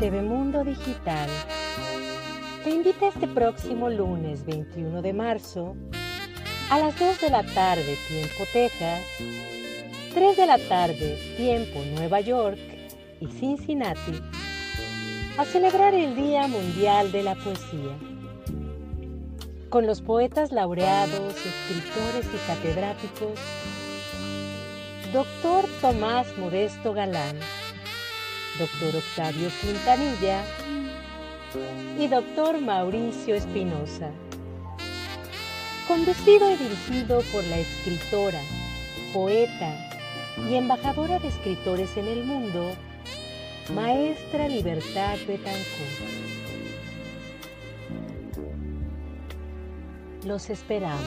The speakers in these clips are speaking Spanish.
TV Mundo Digital. Te invita este próximo lunes 21 de marzo a las 2 de la tarde tiempo Texas, 3 de la tarde tiempo Nueva York y Cincinnati a celebrar el Día Mundial de la Poesía con los poetas laureados, escritores y catedráticos, Doctor Tomás Modesto Galán, Doctor Octavio Quintanilla y Doctor Mauricio Espinosa. Conducido y dirigido por la escritora, poeta y embajadora de escritores en el mundo, Maestra Libertad Betancourt. Los esperamos.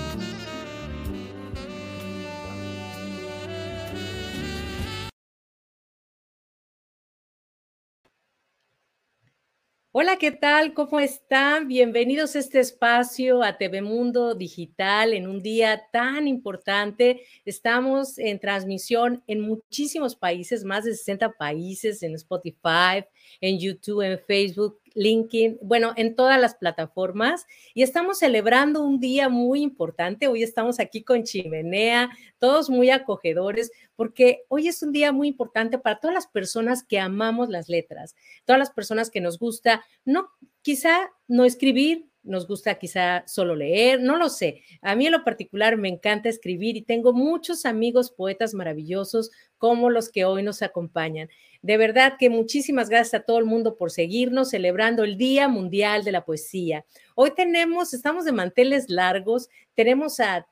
Hola, ¿qué tal? ¿Cómo están? Bienvenidos a este espacio a TV Mundo Digital en un día tan importante. Estamos en transmisión en muchísimos países, más de 60 países, en Spotify, en YouTube, en Facebook, LinkedIn, bueno, en todas las plataformas. Y estamos celebrando un día muy importante. Hoy estamos aquí con Chimenea, todos muy acogedores, porque hoy es un día muy importante para todas las personas que amamos las letras, todas las personas que nos gusta, no, quizá no escribir, nos gusta quizá solo leer, no lo sé. A mí en lo particular me encanta escribir y tengo muchos amigos poetas maravillosos como los que hoy nos acompañan. De verdad que muchísimas gracias a todo el mundo por seguirnos celebrando el Día Mundial de la Poesía. Hoy tenemos, estamos de manteles largos, tenemos a,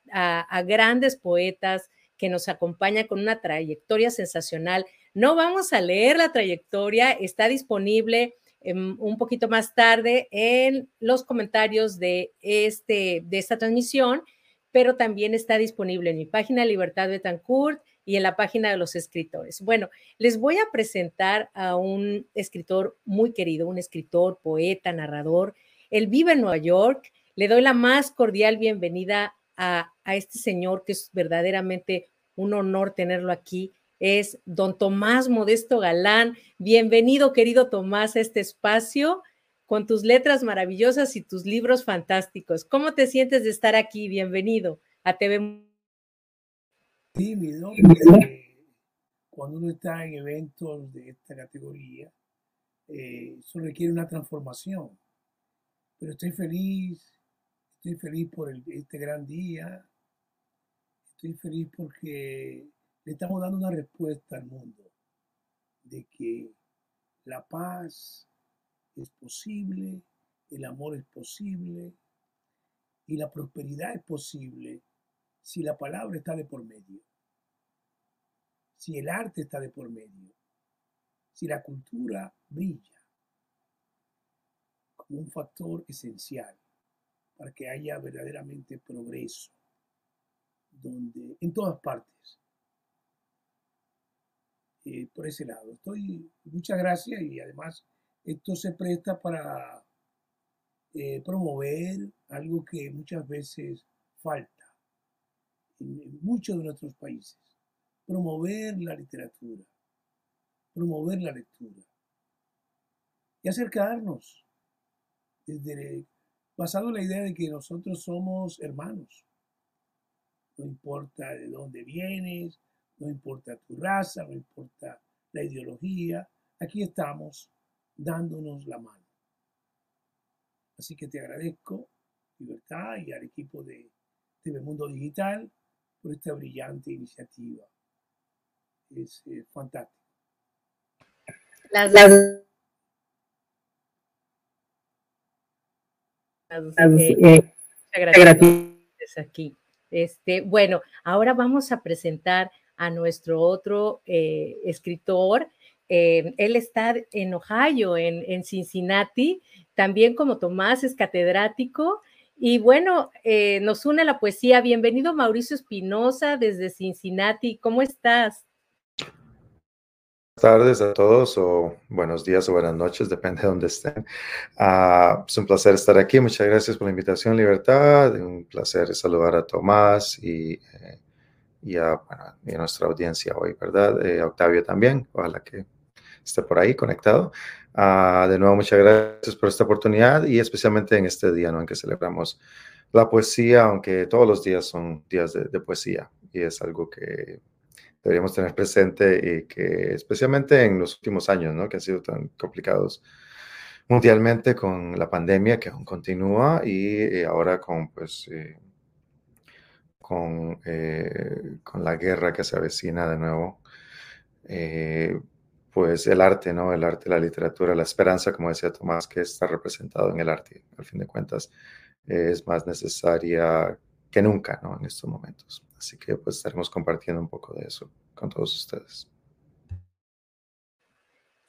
grandes poetas que nos acompañan con una trayectoria sensacional. No vamos a leer la trayectoria, está disponible em, un poquito más tarde en los comentarios de, este, de esta transmisión, pero también está disponible en mi página Libertad Betancourt y en la página de los escritores. Bueno, les voy a presentar a un escritor muy querido, un escritor, poeta, narrador. Él vive en Nueva York. Le doy la más cordial bienvenida a, a este señor que es verdaderamente un honor tenerlo aquí. Es don Tomás Modesto Galán. Bienvenido, querido Tomás, a este espacio con tus letras maravillosas y tus libros fantásticos. ¿Cómo te sientes de estar aquí? Bienvenido a TV tímido porque cuando uno está en eventos de esta categoría, eh, eso requiere una transformación. Pero estoy feliz, estoy feliz por este gran día, estoy feliz porque le estamos dando una respuesta al mundo de que la paz es posible, el amor es posible y la prosperidad es posible si la palabra está de por medio, si el arte está de por medio, si la cultura brilla como un factor esencial para que haya verdaderamente progreso, donde en todas partes. Eh, por ese lado. Estoy, muchas gracias y además esto se presta para eh, promover algo que muchas veces falta en muchos de nuestros países. Promover la literatura, promover la lectura y acercarnos desde basado en la idea de que nosotros somos hermanos. No importa de dónde vienes, no importa tu raza, no importa la ideología, aquí estamos dándonos la mano. Así que te agradezco, Libertad, y al equipo de TV Mundo Digital por esta brillante iniciativa. Es eh, fantástico. Las, las, eh, gracias aquí. Este, bueno, ahora vamos a presentar a nuestro otro eh, escritor. él está en Ohio, en, en, Cincinnati, también como Tomás es catedrático y bueno, eh, nos une la poesía. Bienvenido Mauricio Espinosa desde Cincinnati. ¿Cómo estás? tardes a todos o buenos días o buenas noches, depende de dónde estén. Uh, es un placer estar aquí. Muchas gracias por la invitación, Libertad. Un placer saludar a Tomás y, eh, a, nuestra audiencia hoy, ¿verdad? Eh, Octavio también, ojalá que esté por ahí conectado. Uh, de nuevo, muchas gracias por esta oportunidad y especialmente en este día ¿no? en que celebramos la poesía, aunque todos los días son días de, de poesía y es algo que deberíamos tener presente y que especialmente en los últimos años, ¿no? que han sido tan complicados mundialmente con la pandemia que aún continúa y, y ahora con, pues, eh, con, eh, con la guerra que se avecina de nuevo, eh, pues el arte, ¿no? El arte, la literatura, la esperanza, como decía Tomás, que está representado en el arte, al fin de cuentas, es más necesaria que nunca, ¿no? En estos momentos. Así que pues estaremos compartiendo un poco de eso con todos ustedes.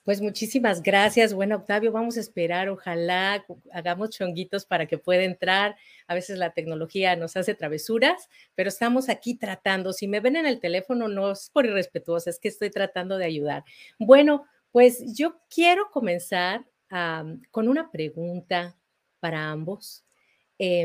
Pues muchísimas gracias. Bueno, Octavio, vamos a esperar, ojalá hagamos chonguitos para que pueda entrar. A veces la tecnología nos hace travesuras, pero estamos aquí tratando. Si me ven en el teléfono, no es por irrespetuosa, es que estoy tratando de ayudar. Bueno, pues yo quiero comenzar con una pregunta para ambos. Eh,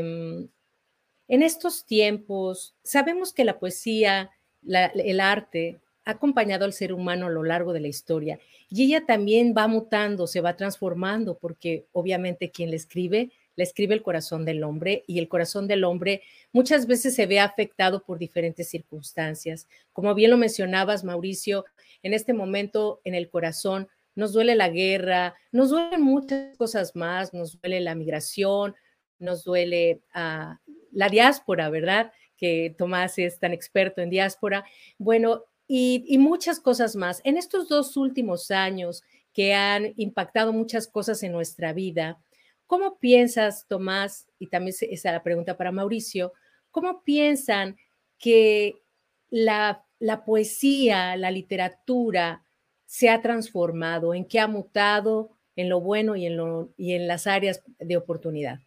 en estos tiempos, sabemos que la poesía, el arte, ha acompañado al ser humano a lo largo de la historia y ella también va mutando, se va transformando, porque obviamente quien le escribe, le escribe el corazón del hombre y el corazón del hombre muchas veces se ve afectado por diferentes circunstancias. Como bien lo mencionabas, Mauricio, en este momento en el corazón nos duele la guerra, nos duelen muchas cosas más, nos duele la migración, nos duele a la diáspora, ¿verdad? Que Tomás es tan experto en diáspora. Bueno, y, muchas cosas más. En estos dos últimos años que han impactado muchas cosas en nuestra vida, ¿cómo piensas, Tomás, y también esa la pregunta para Mauricio, cómo piensan que la, poesía, la literatura se ha transformado, en qué ha mutado en lo bueno y en, lo, y en las áreas de oportunidad?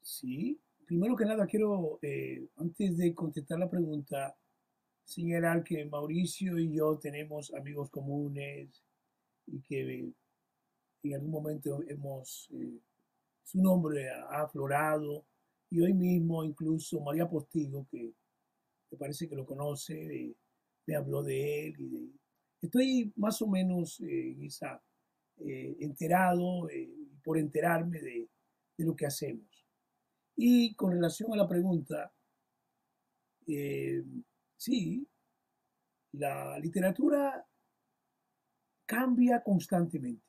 Sí, primero que nada quiero, eh, antes de contestar la pregunta, señalar que Mauricio y yo tenemos amigos comunes y que en algún momento hemos, eh, su nombre ha aflorado y hoy mismo incluso María Postigo, que me parece que lo conoce, eh, me habló de él y estoy más o menos esa, enterado, por enterarme de lo que hacemos. Y con relación a la pregunta, eh, sí, la literatura cambia constantemente,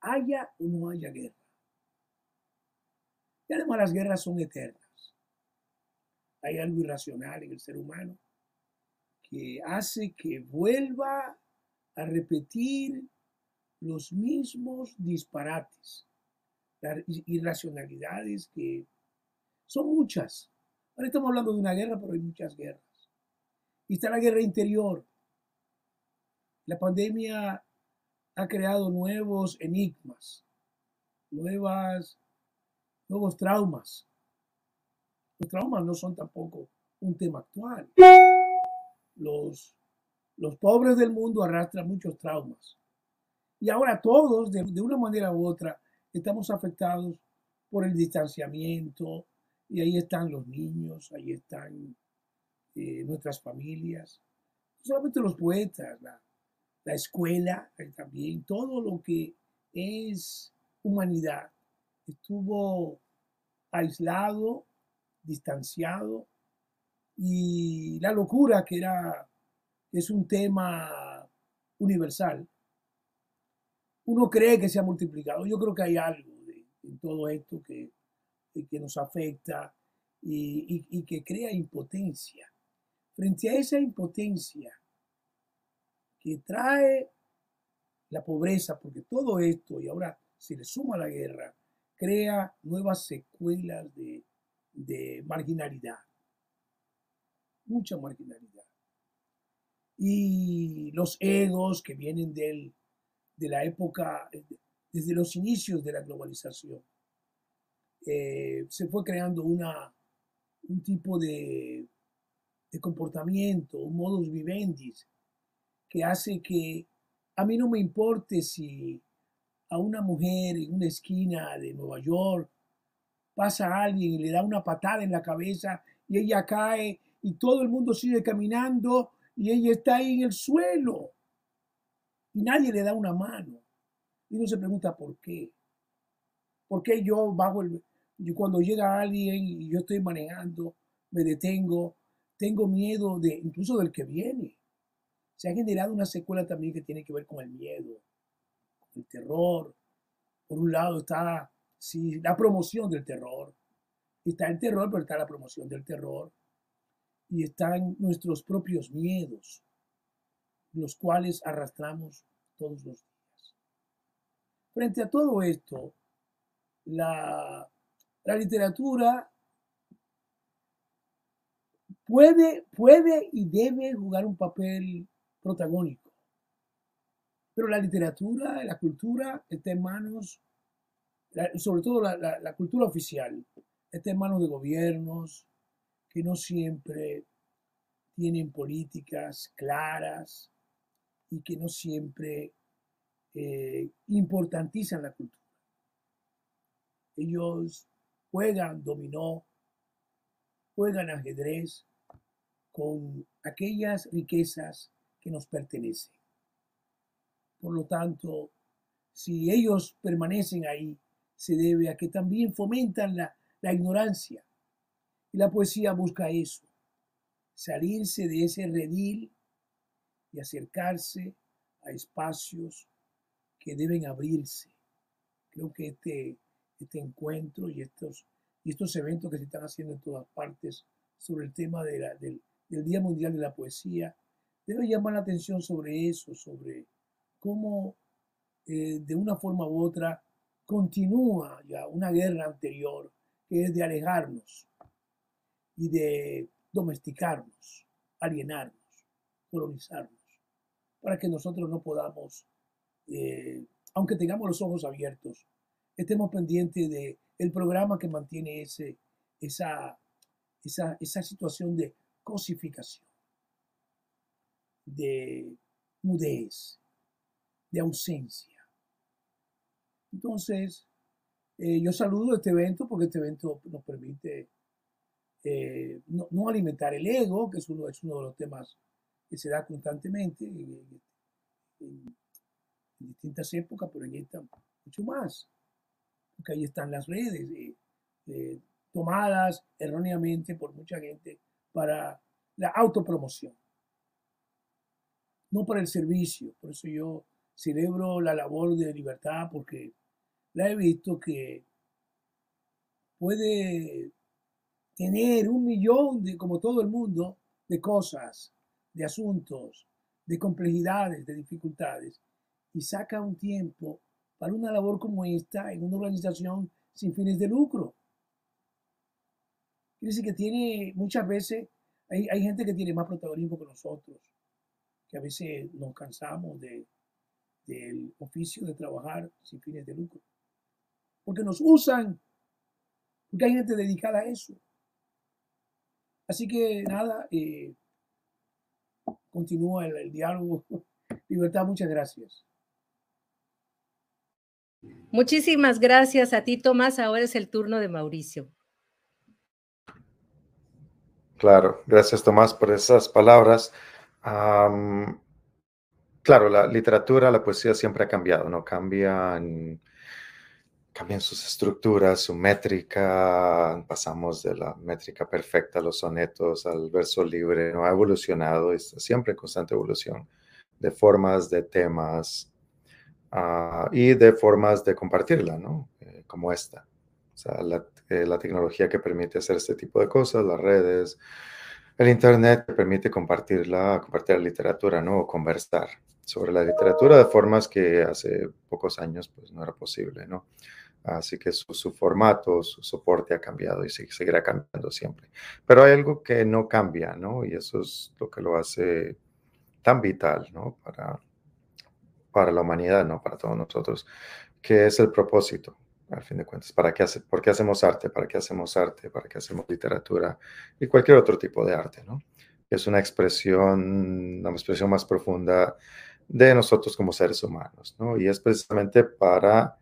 haya o no haya guerra. Y además las guerras son eternas. Hay algo irracional en el ser humano que hace que vuelva a repetir los mismos disparates irracionalidades que son muchas. Ahora estamos hablando de una guerra, pero hay muchas guerras. Y está la guerra interior. La pandemia ha creado nuevos enigmas, nuevas, nuevos traumas. Los traumas no son tampoco un tema actual. Los, los pobres del mundo arrastran muchos traumas. Y ahora todos, de, de una manera u otra, estamos afectados por el distanciamiento y ahí están los niños, ahí están eh, nuestras familias, no solamente los poetas, la, la escuela también, todo lo que es humanidad estuvo aislado, distanciado y la locura que era es un tema universal uno cree que se ha multiplicado. Yo creo que hay algo en todo esto que, que nos afecta y, y, que crea impotencia. Frente a esa impotencia que trae la pobreza, porque todo esto, y ahora se le suma la guerra, crea nuevas secuelas de, de marginalidad, mucha marginalidad. Y los egos que vienen del de la época, eh, desde los inicios de la globalización, eh, se fue creando una, un tipo de, de comportamiento, un modus vivendi, que hace que a mí no me importe si a una mujer en una esquina de Nueva York pasa alguien y le da una patada en la cabeza y ella cae y todo el mundo sigue caminando y ella está ahí en el suelo y nadie le da una mano. Y uno se pregunta por qué. ¿Por qué yo bajo el... cuando llega alguien y yo estoy manejando, me detengo, tengo miedo de incluso del que viene. Se ha generado una secuela también que tiene que ver con el miedo, el terror. Por un lado está sí, la promoción del terror. Está el terror, pero está la promoción del terror. Y están nuestros propios miedos, los cuales arrastramos todos los días. Frente a todo esto, la, la literatura puede, puede y debe jugar un papel protagónico. Pero la literatura, la cultura está en manos, sobre todo la, cultura oficial, está en manos de gobiernos que no siempre tienen políticas claras y que no siempre eh, importantizan la cultura. Ellos juegan dominó, juegan ajedrez con aquellas riquezas que nos pertenecen. Por lo tanto, si ellos permanecen ahí, se debe a que también fomentan la, ignorancia. Y la poesía busca eso, salirse de ese redil y acercarse a espacios que deben abrirse. Creo que este, este encuentro y estos, y estos eventos que se están haciendo en todas partes sobre el tema de del, del Día Mundial de la Poesía debe llamar la atención sobre eso, sobre cómo eh, de una forma u otra continúa ya una guerra anterior que es de alejarnos y de domesticarnos, alienarnos, colonizarnos, para que nosotros no podamos, eh, aunque tengamos los ojos abiertos, estemos pendientes del el programa que mantiene ese, esa, esa, esa situación de cosificación de mudez, de ausencia. Entonces, eh, yo saludo este evento porque este evento nos permite eh, no, alimentar el ego, que es uno, es uno de los temas que se da constantemente en, distintas épocas, pero en esta mucho más, porque ahí están las redes eh, tomadas erróneamente por mucha gente para la autopromoción. No para el servicio. Por eso yo celebro la labor de libertad porque la he visto que puede tener un millón de, como todo el mundo, de cosas, de asuntos, de complejidades, de dificultades, y saca un tiempo para una labor como esta en una organización sin fines de lucro. Quiere decir que tiene muchas veces, hay, hay gente que tiene más protagonismo que nosotros que a veces nos cansamos de, del oficio de trabajar sin fines de lucro. Porque nos usan, porque hay gente dedicada a eso. Así que nada, eh, continúa el, diálogo. Libertad, muchas gracias. Muchísimas gracias a ti, Tomás. Ahora es el turno de Mauricio. Claro, gracias Tomás por esas palabras claro, la literatura, la poesía siempre ha cambiado, ¿no? Cambian, cambian sus estructuras, su métrica, pasamos de la métrica perfecta a los sonetos, al verso libre, ¿no? Ha evolucionado, está siempre en constante evolución de formas, de temas ah, y de formas de compartirla, ¿no? Eh, como esta. O sea, la, eh, la tecnología que permite hacer este tipo de cosas, las redes, el Internet permite compartir la, compartir la literatura, ¿no? O conversar sobre la literatura de formas que hace pocos años pues no era posible, ¿no? Así que su, formato, su soporte ha cambiado y seguirá cambiando siempre. Pero hay algo que no cambia, ¿no? Y eso es lo que lo hace tan vital, ¿no? Para, para la humanidad, ¿no? Para todos nosotros, que es el propósito al fin de cuentas. ¿Para qué hace, ¿Por qué hacemos arte? ¿Para qué hacemos arte? ¿Para qué hacemos literatura? Y cualquier otro tipo de arte, ¿no? es una expresión, una expresión más profunda de nosotros como seres humanos, ¿no? Y es precisamente para,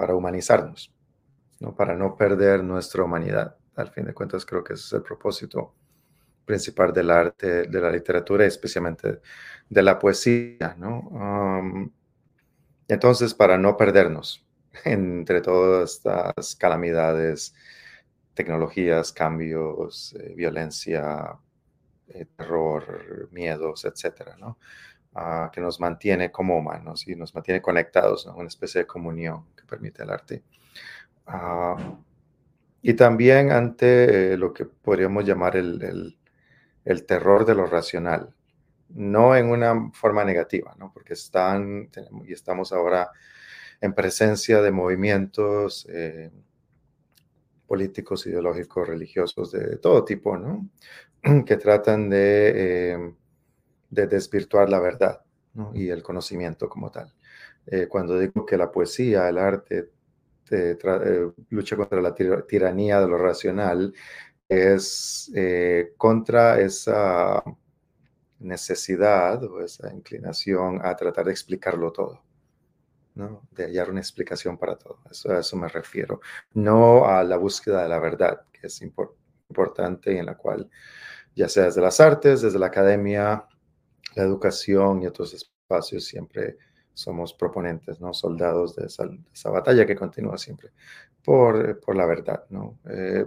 para humanizarnos, ¿no? Para no perder nuestra humanidad. Al fin de cuentas, creo que ese es el propósito principal del arte, de la literatura, especialmente de la poesía, ¿no? entonces, para no perdernos entre todas estas calamidades, tecnologías, cambios, eh, violencia, eh, terror, miedos, etcétera, ¿no? Ah, que nos mantiene como humanos y nos mantiene conectados. Una especie de comunión permite el arte. Ah, y también ante eh, lo que podríamos llamar el, el, terror de lo racional, no en una forma negativa, ¿no? Porque están, y estamos ahora en presencia de movimientos eh, políticos, ideológicos, religiosos, de todo tipo, ¿no? que tratan de, eh, de desvirtuar la verdad y el conocimiento como tal. Eh, cuando digo que la poesía, el arte, eh, lucha contra la tiranía de lo racional, es contra esa necesidad o esa inclinación a tratar de explicarlo todo. de hallar una explicación para todo. Eso, a eso me refiero. No a la búsqueda de la verdad, que es importante y en la cual ya sea desde las artes, desde la academia, la educación y otros espacios, siempre somos proponentes, ¿no? Soldados de esa, batalla que continúa siempre por, por la verdad, ¿no? Eh,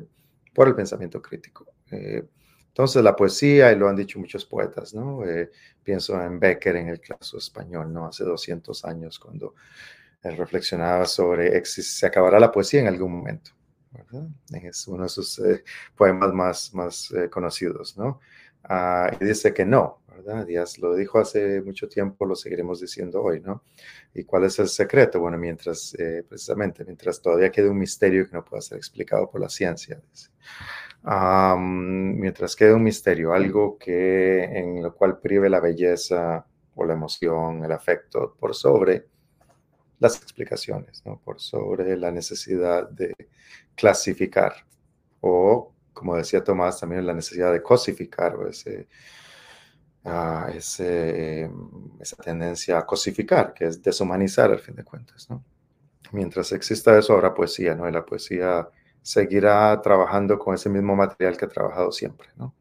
por el pensamiento crítico. Eh, entonces, la poesía, y lo han dicho muchos poetas, ¿no? Eh, pienso en Becker en el caso español, ¿no? Hace 200 años, cuando él reflexionaba sobre si se acabará la poesía en algún momento. Es uno de sus eh, poemas más, más eh, conocidos, ¿no? Ah, y dice que no, ¿verdad? Lo dijo hace mucho tiempo, lo seguiremos diciendo hoy, ¿no? ¿Y cuál es el secreto? Bueno, mientras, eh, precisamente, mientras todavía quede un misterio que no pueda ser explicado por la ciencia, mientras quede un misterio, algo que en lo cual prive la belleza o la emoción, el afecto por sobre las explicaciones, ¿no? Por sobre la necesidad de clasificar o, como decía Tomás, también la necesidad de cosificar o ese, ah, ese, esa tendencia a cosificar, que es deshumanizar al fin de cuentas, ¿no? Mientras exista eso, habrá poesía, ¿no? Y la poesía seguirá trabajando con ese mismo material que ha trabajado siempre, ¿no?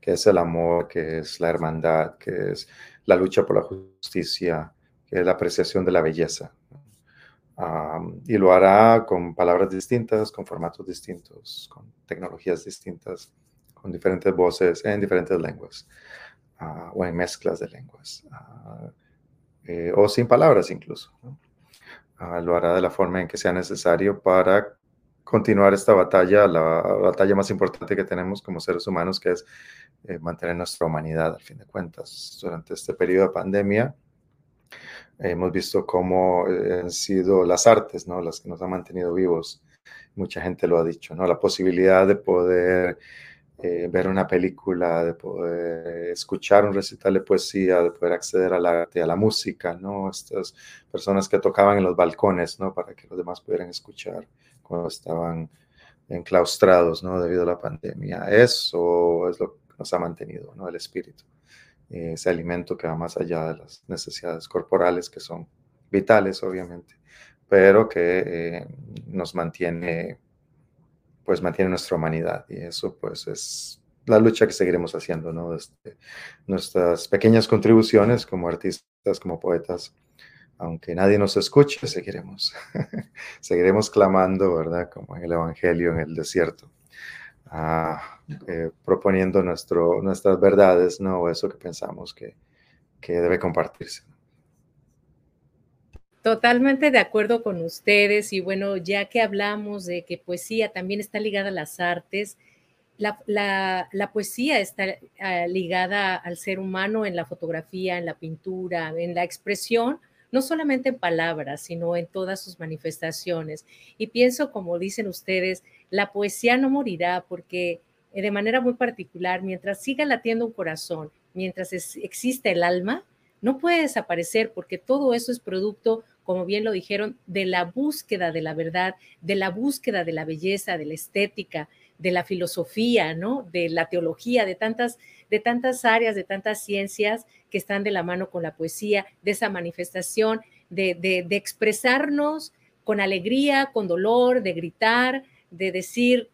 Que es el amor, que es la hermandad, que es la lucha por la justicia, que es la apreciación de la belleza y lo hará con palabras distintas, con formatos distintos, con tecnologías distintas, con diferentes voces en diferentes lenguas ah, o en mezclas de lenguas ah, eh, o sin palabras incluso. Ah, lo hará de la forma en que sea necesario para continuar esta batalla, la batalla más importante que tenemos como seres humanos, que es eh, mantener nuestra humanidad, al fin de cuentas. Durante este periodo de pandemia, hemos visto cómo eh, han sido las artes, ¿no? Las que nos han mantenido vivos. Mucha gente lo ha dicho, ¿no? La posibilidad de poder eh, ver una película, de poder escuchar un recital de poesía, de poder acceder al arte, a la música, ¿no? Estas personas que tocaban en los balcones, ¿no? Para que los demás pudieran escuchar cuando estaban enclaustrados, ¿no? Debido a la pandemia. Eso es lo que nos ha mantenido, ¿no? El espíritu ese alimento que va más allá de las necesidades corporales que son vitales, obviamente, pero que eh, nos mantiene, pues mantiene nuestra humanidad y eso pues es la lucha que seguiremos haciendo, ¿no? Desde nuestras pequeñas contribuciones como artistas, como poetas, aunque nadie nos escuche, seguiremos, seguiremos clamando, ¿verdad? Como en el Evangelio en el desierto. Eh, proponiendo nuestro, nuestras verdades, ¿no? Eso que pensamos que, que debe compartirse. Totalmente de acuerdo con ustedes y bueno, ya que hablamos de que poesía también está ligada a las artes, la, la, poesía está ah, ligada al ser humano en la fotografía, en la pintura, en la expresión, no solamente en palabras, sino en todas sus manifestaciones. Y pienso, como dicen ustedes, la poesía no morirá porque eh, de manera muy particular, mientras siga latiendo un corazón, mientras exista el alma, no puede desaparecer porque todo eso es producto, como bien lo dijeron, de la búsqueda de la verdad, de la búsqueda de la belleza, de la estética, de la filosofía, ¿no? De la teología, de tantas, de tantas áreas, de tantas ciencias que están de la mano con la poesía, de esa manifestación, de, expresarnos con alegría, con dolor, de gritar, de decir,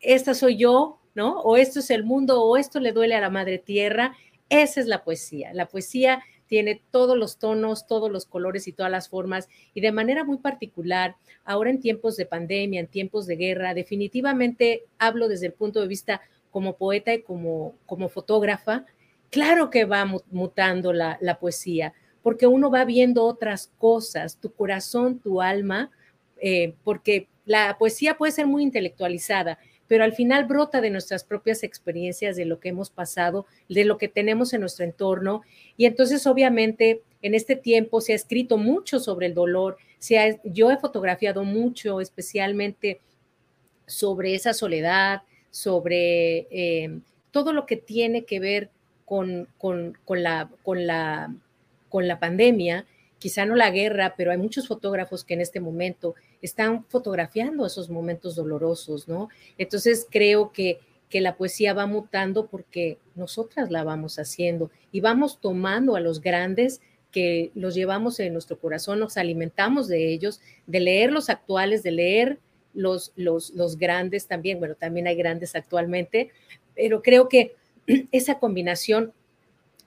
esta soy yo, ¿no? O esto es el mundo, o esto le duele a la madre tierra. Esa es la poesía. La poesía tiene todos los tonos, todos los colores y todas las formas, y de manera muy particular, ahora en tiempos de pandemia, en tiempos de guerra, definitivamente hablo desde el punto de vista como poeta y como, como fotógrafa, claro que va mutando la, poesía, porque uno va viendo otras cosas, tu corazón, tu alma, eh, porque la poesía puede ser muy intelectualizada, pero al final brota de nuestras propias experiencias, de lo que hemos pasado, de lo que tenemos en nuestro entorno. Y entonces, obviamente, en este tiempo se ha escrito mucho sobre el dolor, se yo he fotografiado mucho, especialmente sobre esa soledad, sobre eh, todo lo que tiene que ver con, con, la, con, la, con la pandemia, quizá no la guerra, pero hay muchos fotógrafos que en este momento están fotografiando esos momentos dolorosos, ¿no? Entonces creo que, que la poesía va mutando porque nosotras la vamos haciendo y vamos tomando a los grandes que los llevamos en nuestro corazón, nos alimentamos de ellos, de leer los actuales, de leer los, los, los grandes también, bueno, también hay grandes actualmente, pero creo que esa combinación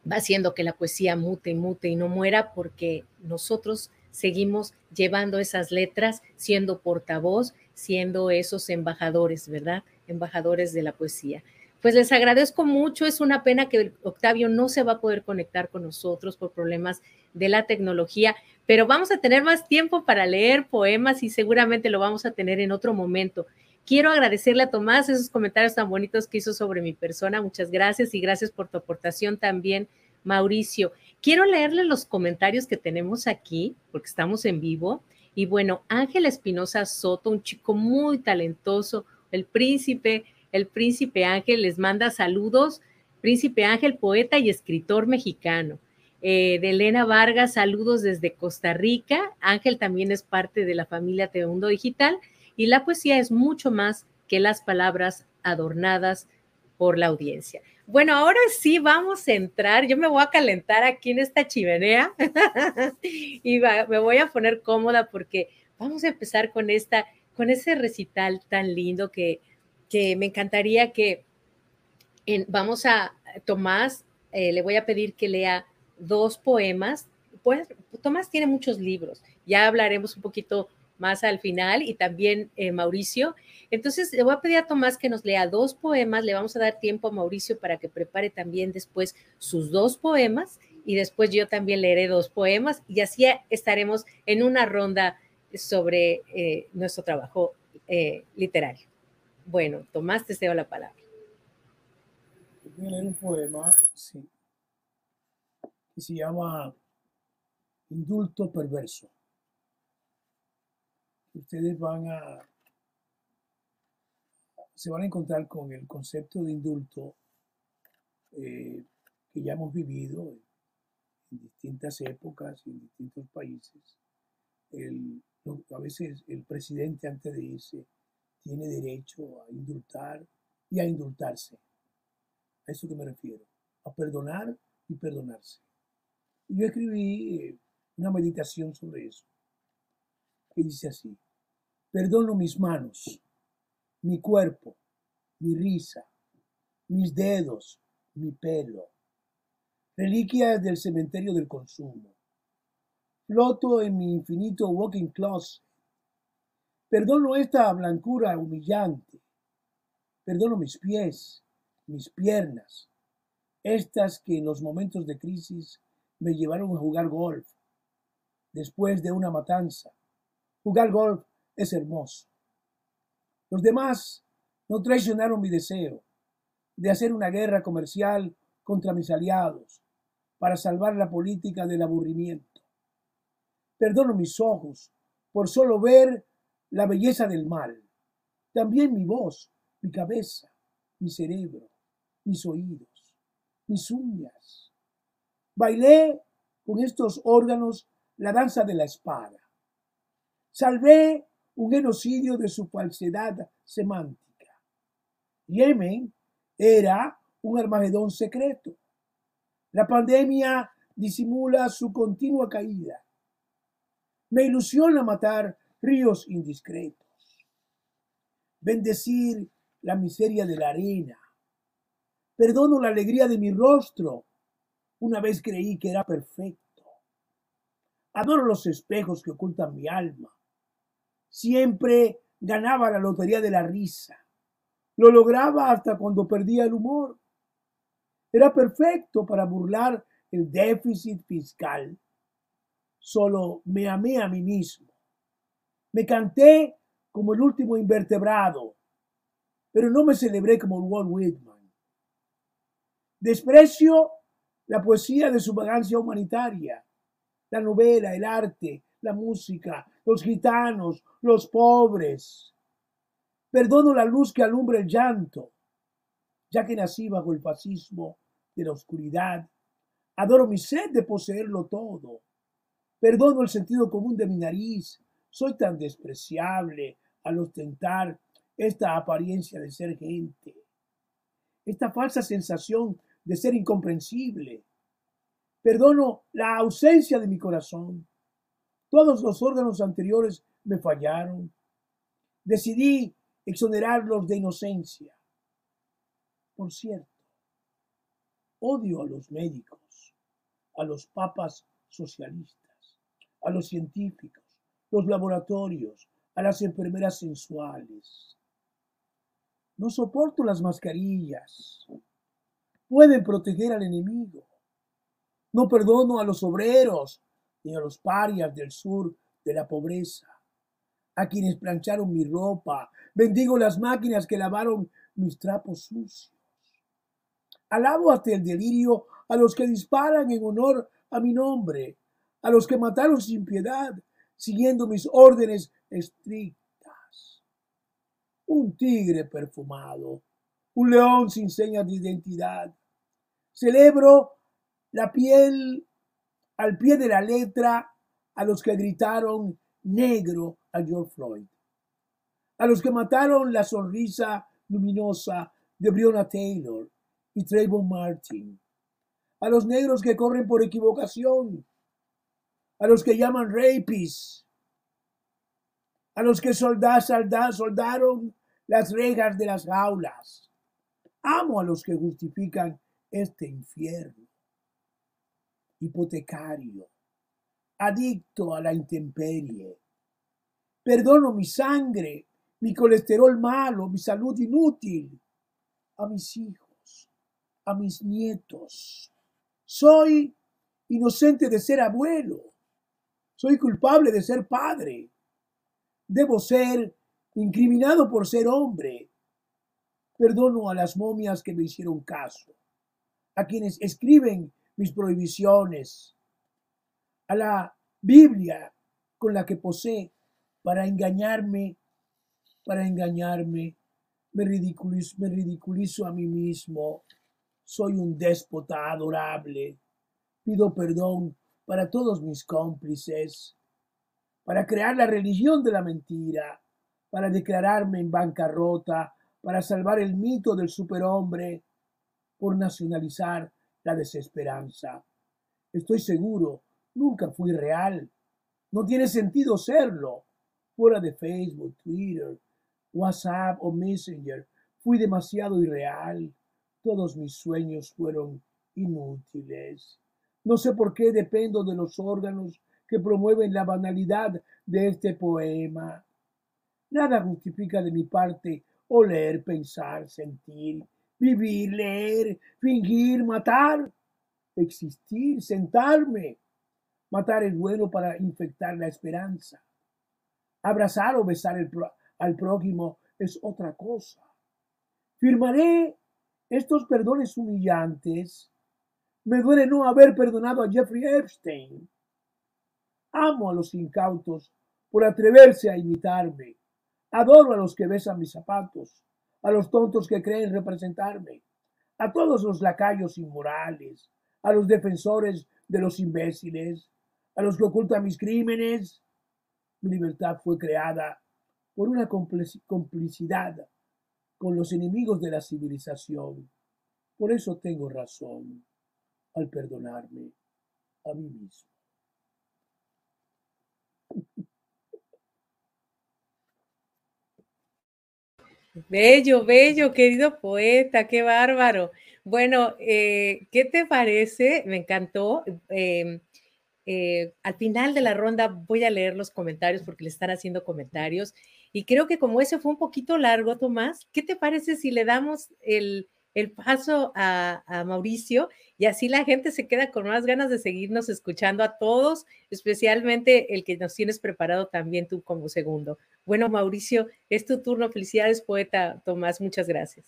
va haciendo que la poesía mute y mute y no muera porque nosotros seguimos llevando esas letras, siendo portavoz, siendo esos embajadores, ¿verdad? Embajadores de la poesía. Pues les agradezco mucho, es una pena que Octavio no se va a poder conectar con nosotros por problemas de la tecnología, pero vamos a tener más tiempo para leer poemas y seguramente lo vamos a tener en otro momento. Quiero agradecerle a Tomás esos comentarios tan bonitos que hizo sobre mi persona. Muchas gracias y gracias por tu aportación también, Mauricio. Quiero leerle los comentarios que tenemos aquí, porque estamos en vivo. Y bueno, Ángel Espinosa Soto, un chico muy talentoso, el príncipe, el príncipe Ángel les manda saludos. Príncipe Ángel, poeta y escritor mexicano. Eh, de Elena Vargas, saludos desde Costa Rica. Ángel también es parte de la familia Mundo Digital y la poesía es mucho más que las palabras adornadas por la audiencia. Bueno, ahora sí vamos a entrar. Yo me voy a calentar aquí en esta chimenea y me voy a poner cómoda porque vamos a empezar con esta, con ese recital tan lindo que, que me encantaría que vamos a Tomás, eh, le voy a pedir que lea dos poemas. Pues, Tomás tiene muchos libros. Ya hablaremos un poquito más al final y también eh, Mauricio. Entonces, le voy a pedir a Tomás que nos lea dos poemas, le vamos a dar tiempo a Mauricio para que prepare también después sus dos poemas y después yo también leeré dos poemas y así estaremos en una ronda sobre eh, nuestro trabajo eh, literario. Bueno, Tomás, te cedo la palabra. Voy a leer un poema, sí, que se llama Indulto Perverso ustedes van a, se van a encontrar con el concepto de indulto eh, que ya hemos vivido en distintas épocas y en distintos países. a veces el presidente antes de irse tiene derecho a indultar y a indultarse. A eso que me refiero, a perdonar y perdonarse. Yo escribí eh, una meditación sobre eso, que dice así. Perdono mis manos, mi cuerpo, mi risa, mis dedos, mi pelo, reliquias del cementerio del consumo. Floto en mi infinito walking closet. Perdono esta blancura humillante. Perdono mis pies, mis piernas, estas que en los momentos de crisis me llevaron a jugar golf. Después de una matanza, jugar golf es hermoso. Los demás no traicionaron mi deseo de hacer una guerra comercial contra mis aliados para salvar la política del aburrimiento. Perdono mis ojos por solo ver la belleza del mal. También mi voz, mi cabeza, mi cerebro, mis oídos, mis uñas. Bailé con estos órganos la danza de la espada. Salvé un genocidio de su falsedad semántica. Yemen era un Armagedón secreto. La pandemia disimula su continua caída. Me ilusiona matar ríos indiscretos, bendecir la miseria de la arena. Perdono la alegría de mi rostro. Una vez creí que era perfecto. Adoro los espejos que ocultan mi alma. Siempre ganaba la lotería de la risa. Lo lograba hasta cuando perdía el humor. Era perfecto para burlar el déficit fiscal. Solo me amé a mí mismo. Me canté como el último invertebrado, pero no me celebré como Walt Whitman. Desprecio la poesía de su vagancia humanitaria, la novela, el arte, la música, los gitanos, los pobres. Perdono la luz que alumbra el llanto, ya que nací bajo el fascismo de la oscuridad. Adoro mi sed de poseerlo todo. Perdono el sentido común de mi nariz. Soy tan despreciable al ostentar esta apariencia de ser gente, esta falsa sensación de ser incomprensible. Perdono la ausencia de mi corazón. Todos los órganos anteriores me fallaron. Decidí exonerarlos de inocencia. Por cierto, odio a los médicos, a los papas socialistas, a los científicos, los laboratorios, a las enfermeras sensuales. No soporto las mascarillas. Pueden proteger al enemigo. No perdono a los obreros ni a los parias del sur de la pobreza, a quienes plancharon mi ropa. Bendigo las máquinas que lavaron mis trapos sucios. Alabo hasta el delirio a los que disparan en honor a mi nombre, a los que mataron sin piedad, siguiendo mis órdenes estrictas. Un tigre perfumado, un león sin señas de identidad. Celebro la piel al pie de la letra a los que gritaron negro a George Floyd, a los que mataron la sonrisa luminosa de Breonna Taylor y Trayvon Martin, a los negros que corren por equivocación, a los que llaman rapists, a los que soldaron, soldaron las rejas de las jaulas. Amo a los que justifican este infierno. Hipotecario, adicto a la intemperie. Perdono mi sangre, mi colesterol malo, mi salud inútil, a mis hijos, a mis nietos. Soy inocente de ser abuelo. Soy culpable de ser padre. Debo ser incriminado por ser hombre. Perdono a las momias que me hicieron caso, a quienes escriben mis prohibiciones, a la Biblia con la que posee para engañarme, para engañarme. Me ridiculizo, me ridiculizo a mí mismo. Soy un déspota adorable. Pido perdón para todos mis cómplices, para crear la religión de la mentira, para declararme en bancarrota, para salvar el mito del superhombre, por nacionalizar la desesperanza. Estoy seguro, nunca fui real. No tiene sentido serlo. Fuera de Facebook, Twitter, WhatsApp o Messenger, fui demasiado irreal. Todos mis sueños fueron inútiles. No sé por qué dependo de los órganos que promueven la banalidad de este poema. Nada justifica de mi parte oler, pensar, sentir, vivir, leer, fingir, matar, existir, sentarme. Matar es bueno para infectar la esperanza. Abrazar o besar al prójimo es otra cosa. Firmaré estos perdones humillantes. Me duele no haber perdonado a Jeffrey Epstein. Amo a los incautos por atreverse a imitarme. Adoro a los que besan mis zapatos a los tontos que creen representarme, a todos los lacayos inmorales, a los defensores de los imbéciles, a los que ocultan mis crímenes. Mi libertad fue creada por una complicidad con los enemigos de la civilización. Por eso tengo razón al perdonarme a mí mismo. Bello, bello, querido poeta, qué bárbaro. Bueno, eh, ¿qué te parece? Me encantó. Em, eh, al final de la ronda voy a leer los comentarios porque le están haciendo comentarios. Y creo que como ese fue un poquito largo, Tomás, ¿qué te parece si le damos el, el paso a, Mauricio y así la gente se queda con más ganas de seguirnos escuchando a todos, especialmente el que nos tienes preparado también tú como segundo. Bueno, Mauricio, es tu turno. Felicidades, poeta Tomás. Muchas gracias.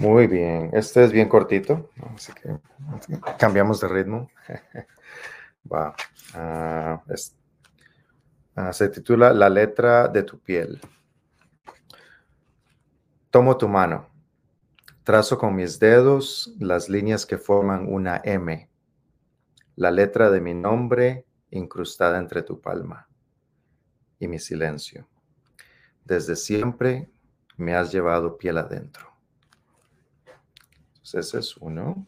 Muy bien, este es bien cortito, así que cambiamos de ritmo. Va. Ah, ah, se titula La letra de tu piel. Tomo tu mano. Trazo con mis dedos las líneas que forman una M, la letra de mi nombre incrustada entre tu palma y mi silencio. Desde siempre me has llevado piel adentro. ese es uno.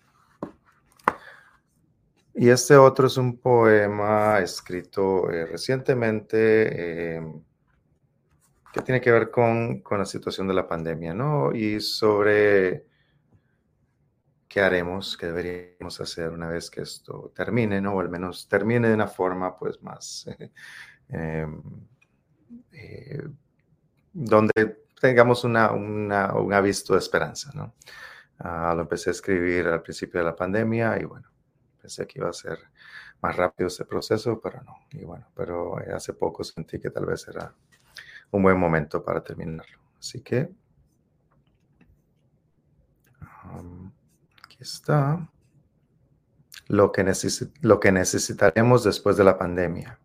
Y este otro es un poema escrito eh, recientemente. Eh, que tiene que ver con, con, la situación de la pandemia, ¿no? Y sobre qué haremos, qué deberíamos hacer una vez que esto termine, ¿no? O al menos termine de una forma, pues, más... Em, eh, donde tengamos una, una, un aviso de esperanza, ¿no? Ah, lo empecé a escribir al principio de la pandemia y bueno, pensé que iba a ser más rápido ese proceso, pero no. Y bueno, pero eh, hace poco sentí que tal vez era un buen momento para terminarlo. Así que aquí está lo que, lo que necesitaremos después de la pandemia.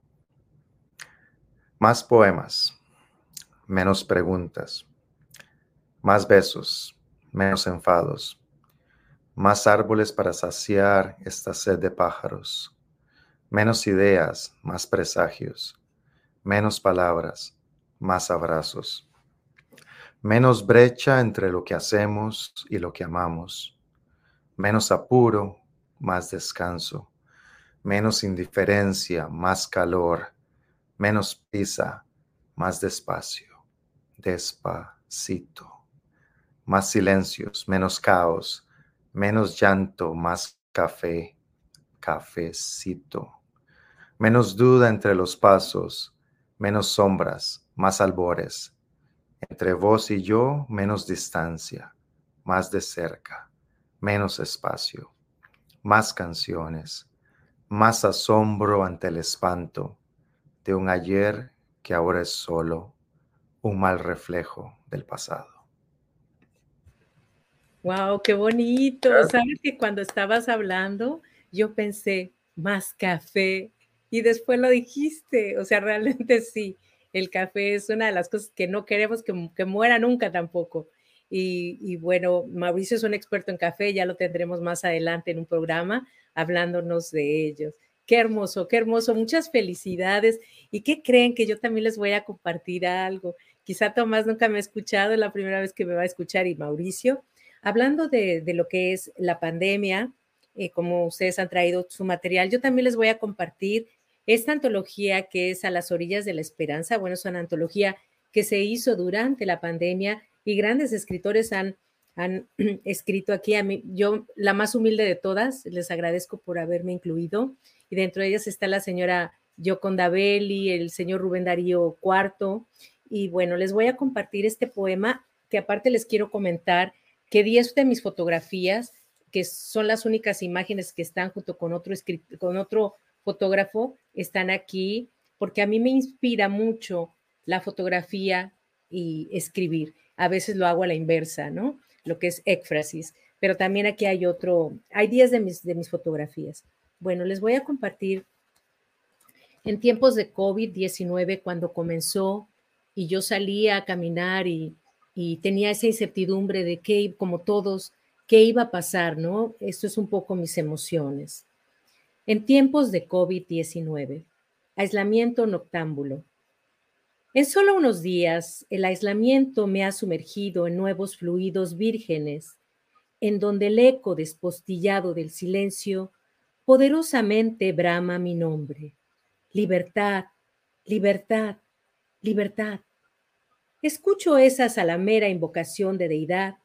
Más poemas, menos preguntas, más besos, menos enfados, más árboles para saciar esta sed de pájaros, menos ideas, más presagios, menos palabras, más abrazos. Menos brecha entre lo que hacemos y lo que amamos. Menos apuro, más descanso. Menos indiferencia, más calor. Menos prisa, más despacio. Despacito. Más silencios, menos caos. Menos llanto, más café. Cafecito. Menos duda entre los pasos. Menos sombras, más albores. Entre vos y yo, menos distancia, más de cerca, menos espacio, más canciones, más asombro ante el espanto de un ayer que ahora es solo un mal reflejo del pasado. Wow, qué bonito. Sabes que cuando estabas hablando, yo pensé más café y después lo dijiste. O sea, realmente sí el café es una de las cosas que no queremos que, muera nunca tampoco. Y, bueno, Mauricio es un experto en café, ya lo tendremos más adelante en un programa hablándonos de ellos. Qué hermoso, qué hermoso. Muchas felicidades. ¿Y qué creen que yo también les voy a compartir algo? Quizá Tomás nunca me ha escuchado, es la primera vez que me va a escuchar y Mauricio. Hablando de, lo que es la pandemia, eh, como ustedes han traído su material, yo también les voy a compartir esta antología que es A las orillas de la esperanza, bueno, es una antología que se hizo durante la pandemia y grandes escritores han, escrito aquí. A mí, yo, la más humilde de todas, les agradezco por haberme incluido. Y dentro de ellas está la señora Yoconda Belli, el señor Rubén Darío Cuarto. Y bueno, les voy a compartir este poema que aparte les quiero comentar que 10 de mis fotografías, que son las únicas imágenes que están junto con otro, con otro fotógrafo están aquí porque a mí me inspira mucho la fotografía y escribir. A veces lo hago a la inversa, ¿no? Lo que es éfrasis. Pero también aquí hay otro, hay 10 de mis, de mis fotografías. Bueno, les voy a compartir en tiempos de COVID-19, cuando comenzó y yo salía a caminar y, y tenía esa incertidumbre de qué, como todos, qué iba a pasar, ¿no? Esto es un poco mis emociones. En tiempos de COVID-19, aislamiento noctámbulo. En solo unos días, el aislamiento me ha sumergido en nuevos fluidos vírgenes, en donde el eco despostillado del silencio poderosamente brama mi nombre. Libertad, libertad, libertad. Escucho esa salamera invocación de deidad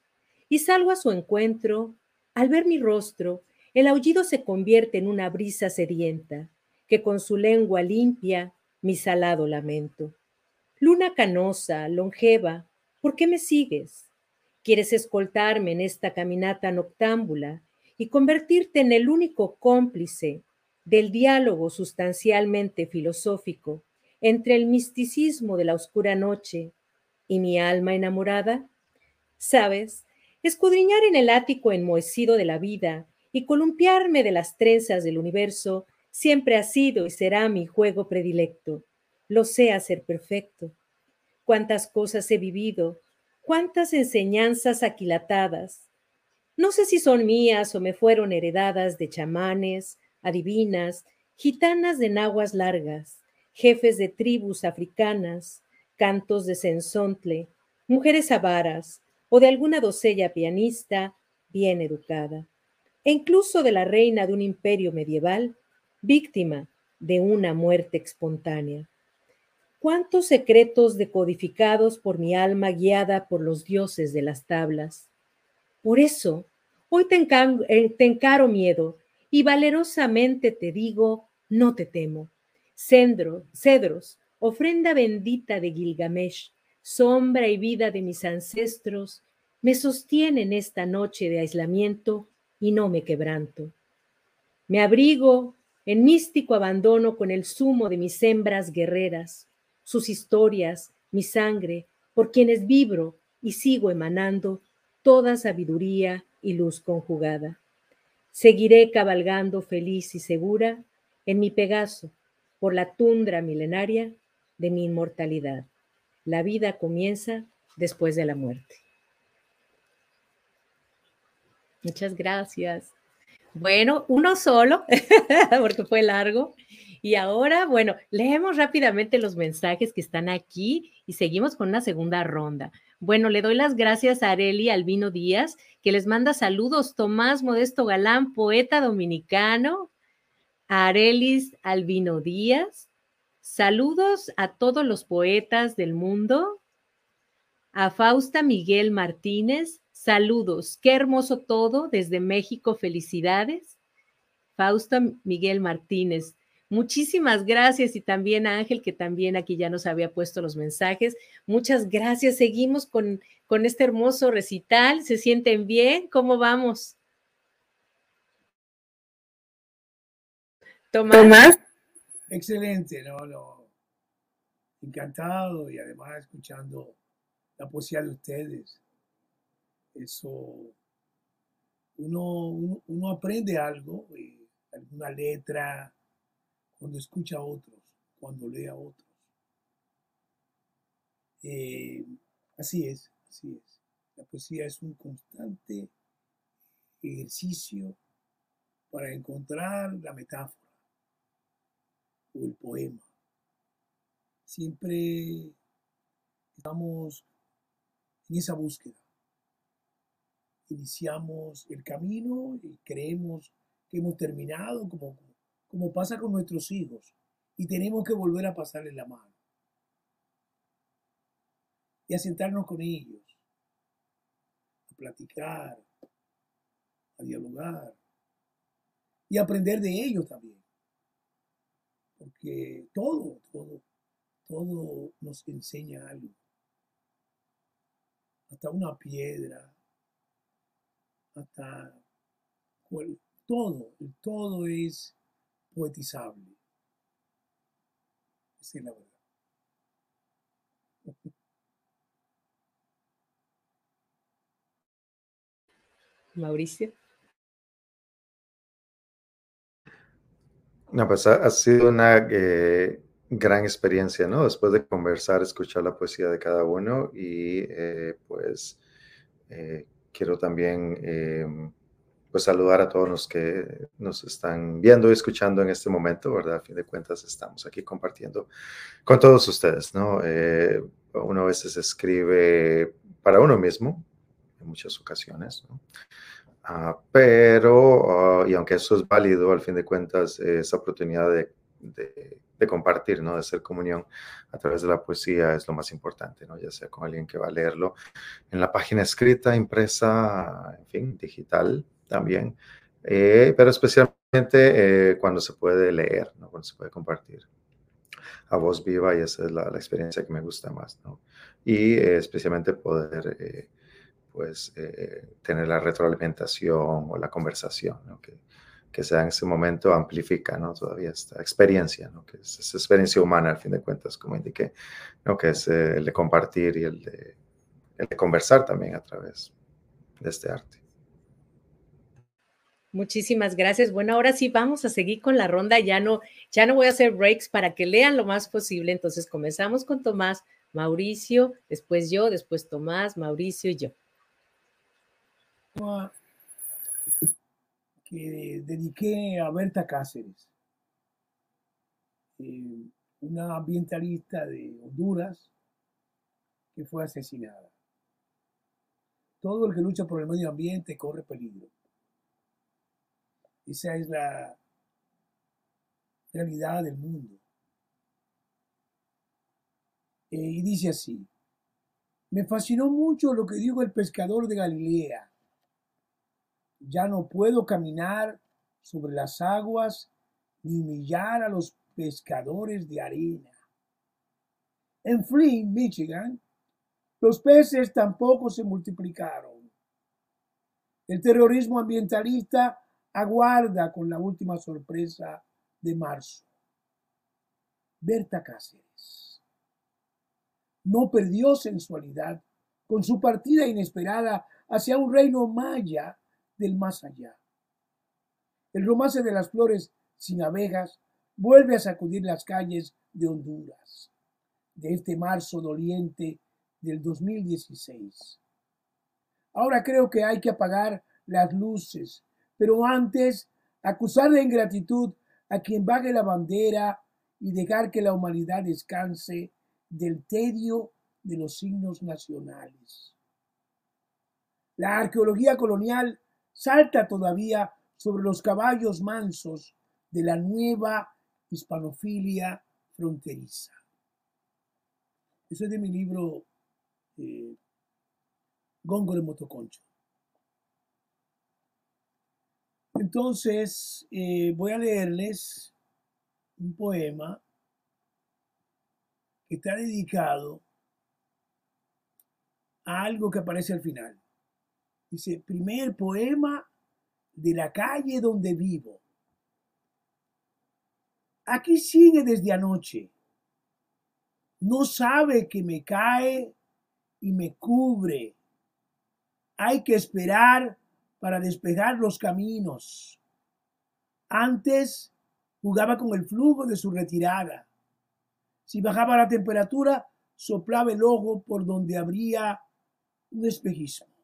y salgo a su encuentro. Al ver mi rostro, el aullido se convierte en una brisa sedienta que con su lengua limpia mi salado lamento. Luna canosa, longeva, ¿por qué me sigues? ¿Quieres escoltarme en esta caminata noctámbula y convertirte en el único cómplice del diálogo sustancialmente filosófico entre el misticismo de la oscura noche y mi alma enamorada? Sabes, escudriñar en el ático enmohecido de la vida y columpiarme de las trenzas del universo siempre ha sido y será mi juego predilecto lo sé hacer perfecto. Cuántas cosas he vivido, cuántas enseñanzas aquilatadas. No sé si son mías o me fueron heredadas de chamanes, adivinas, gitanas de naguas largas, jefes de tribus africanas, cantos de sensontle, mujeres avaras o de alguna doncella pianista bien educada, e incluso de la reina de un imperio medieval, víctima de una muerte espontánea cuántos secretos decodificados por mi alma guiada por los dioses de las tablas. Por eso, hoy te, eh, encaro miedo y valerosamente te digo, no te temo. Cendro, cedros, ofrenda bendita de Gilgamesh, sombra y vida de mis ancestros, me sostienen esta noche de aislamiento y no me quebranto. Me abrigo en místico abandono con el zumo de mis hembras guerreras, sus historias, mi sangre, por quienes vibro y sigo emanando toda sabiduría y luz conjugada. Seguiré cabalgando feliz y segura en mi Pegaso por la tundra milenaria de mi inmortalidad. La vida comienza después de la muerte. Muchas gracias. Bueno, uno solo, porque fue largo. Y ahora, bueno, leemos rápidamente los mensajes que están aquí y seguimos con una segunda ronda. Bueno, le doy las gracias a Areli Albino Díaz, que les manda saludos. Tomás Modesto Galán, poeta dominicano. Arelis Albino Díaz. Saludos a todos los poetas del mundo. A Fausta Miguel Martínez. Saludos. Qué hermoso todo desde México. Felicidades. Fausta Miguel Martínez. Muchísimas gracias y también a Ángel, que también aquí ya nos había puesto los mensajes. Muchas gracias. Seguimos con, con este hermoso recital. ¿Se sienten bien? ¿Cómo vamos? Tomás. Excelente, no, no. Encantado y además escuchando la poesía de ustedes. Eso, uno, uno, aprende algo, eh, alguna letra, cuando escucha a otros, cuando lee a otros. Eh, así es, así es. La poesía es un constante ejercicio para encontrar la metáfora o el poema. Siempre estamos en esa búsqueda. Iniciamos el camino y creemos que hemos terminado como como pasa con nuestros hijos, y tenemos que volver a pasarles la mano y a sentarnos con ellos, a platicar, a dialogar y aprender de ellos también. Porque todo, todo, todo nos enseña algo. Hasta una piedra, hasta todo, todo es poetizable. Esa es la verdad. Mauricio. No, pues ha, sido una eh, gran experiencia, ¿no? Después de conversar, escuchar la poesía de cada uno y eh, pues eh, quiero también pues saludar a todos los que nos están viendo y escuchando en este momento, ¿verdad? A fin de cuentas estamos aquí compartiendo con todos ustedes, ¿no? Eh, uno a veces escribe para uno mismo, en muchas ocasiones, ¿no? Ah, pero, ah, y aunque eso es válido, al fin de cuentas, esa oportunidad de, de, compartir, ¿no? De hacer comunión a través de la poesía es lo más importante, ¿no? Ya sea con alguien que va a leerlo en la página escrita, impresa, en fin, digital también, eh, pero especialmente eh, cuando se puede leer, ¿no? Cuando se puede compartir a voz viva y esa es la, experiencia que me gusta más, ¿no? Y eh, especialmente poder pues tener la retroalimentación o la conversación, ¿no? Que sea en ese momento amplifica ¿no? todavía esta experiencia, ¿no? que es esa experiencia humana al fin de cuentas, como indiqué, ¿no? que es eh, el de compartir y el de, el de conversar también a través de este arte. Muchísimas gracias. Bueno, ahora sí vamos a seguir con la ronda. Ya no, ya no voy a hacer breaks para que lean lo más posible. Entonces comenzamos con Tomás, Mauricio, después yo, después Tomás, Mauricio y yo que dediqué a Berta Cáceres, eh, una ambientalista de Honduras que fue asesinada. Todo el que lucha por el medio ambiente corre peligro. Esa es la realidad del mundo. Eh, y dice así, me fascinó mucho lo que dijo el pescador de Galilea ya no puedo caminar sobre las aguas ni humillar a los pescadores de arena. En Flint, Michigan, los peces tampoco se multiplicaron. El terrorismo ambientalista aguarda con la última sorpresa de marzo. Berta Cáceres no perdió sensualidad con su partida inesperada hacia un reino maya del más allá. El romance de las flores sin abejas vuelve a sacudir las calles de Honduras de este marzo doliente del 2016. Ahora creo que hay que apagar las luces, pero antes acusar de ingratitud a quien vague la bandera y dejar que la humanidad descanse del tedio de los signos nacionales. La arqueología colonial salta todavía sobre los caballos mansos de la nueva hispanofilia fronteriza. Eso es de mi libro eh, Gongo de Motoconcho. Entonces, eh, voy a leerles un poema que está dedicado a algo que aparece al final. Dice, primer poema de la calle donde vivo. Aquí sigue desde anoche. No sabe que me cae y me cubre. Hay que esperar para despejar los caminos. Antes jugaba con el flujo de su retirada. Si bajaba la temperatura, soplaba el ojo por donde habría un espejismo.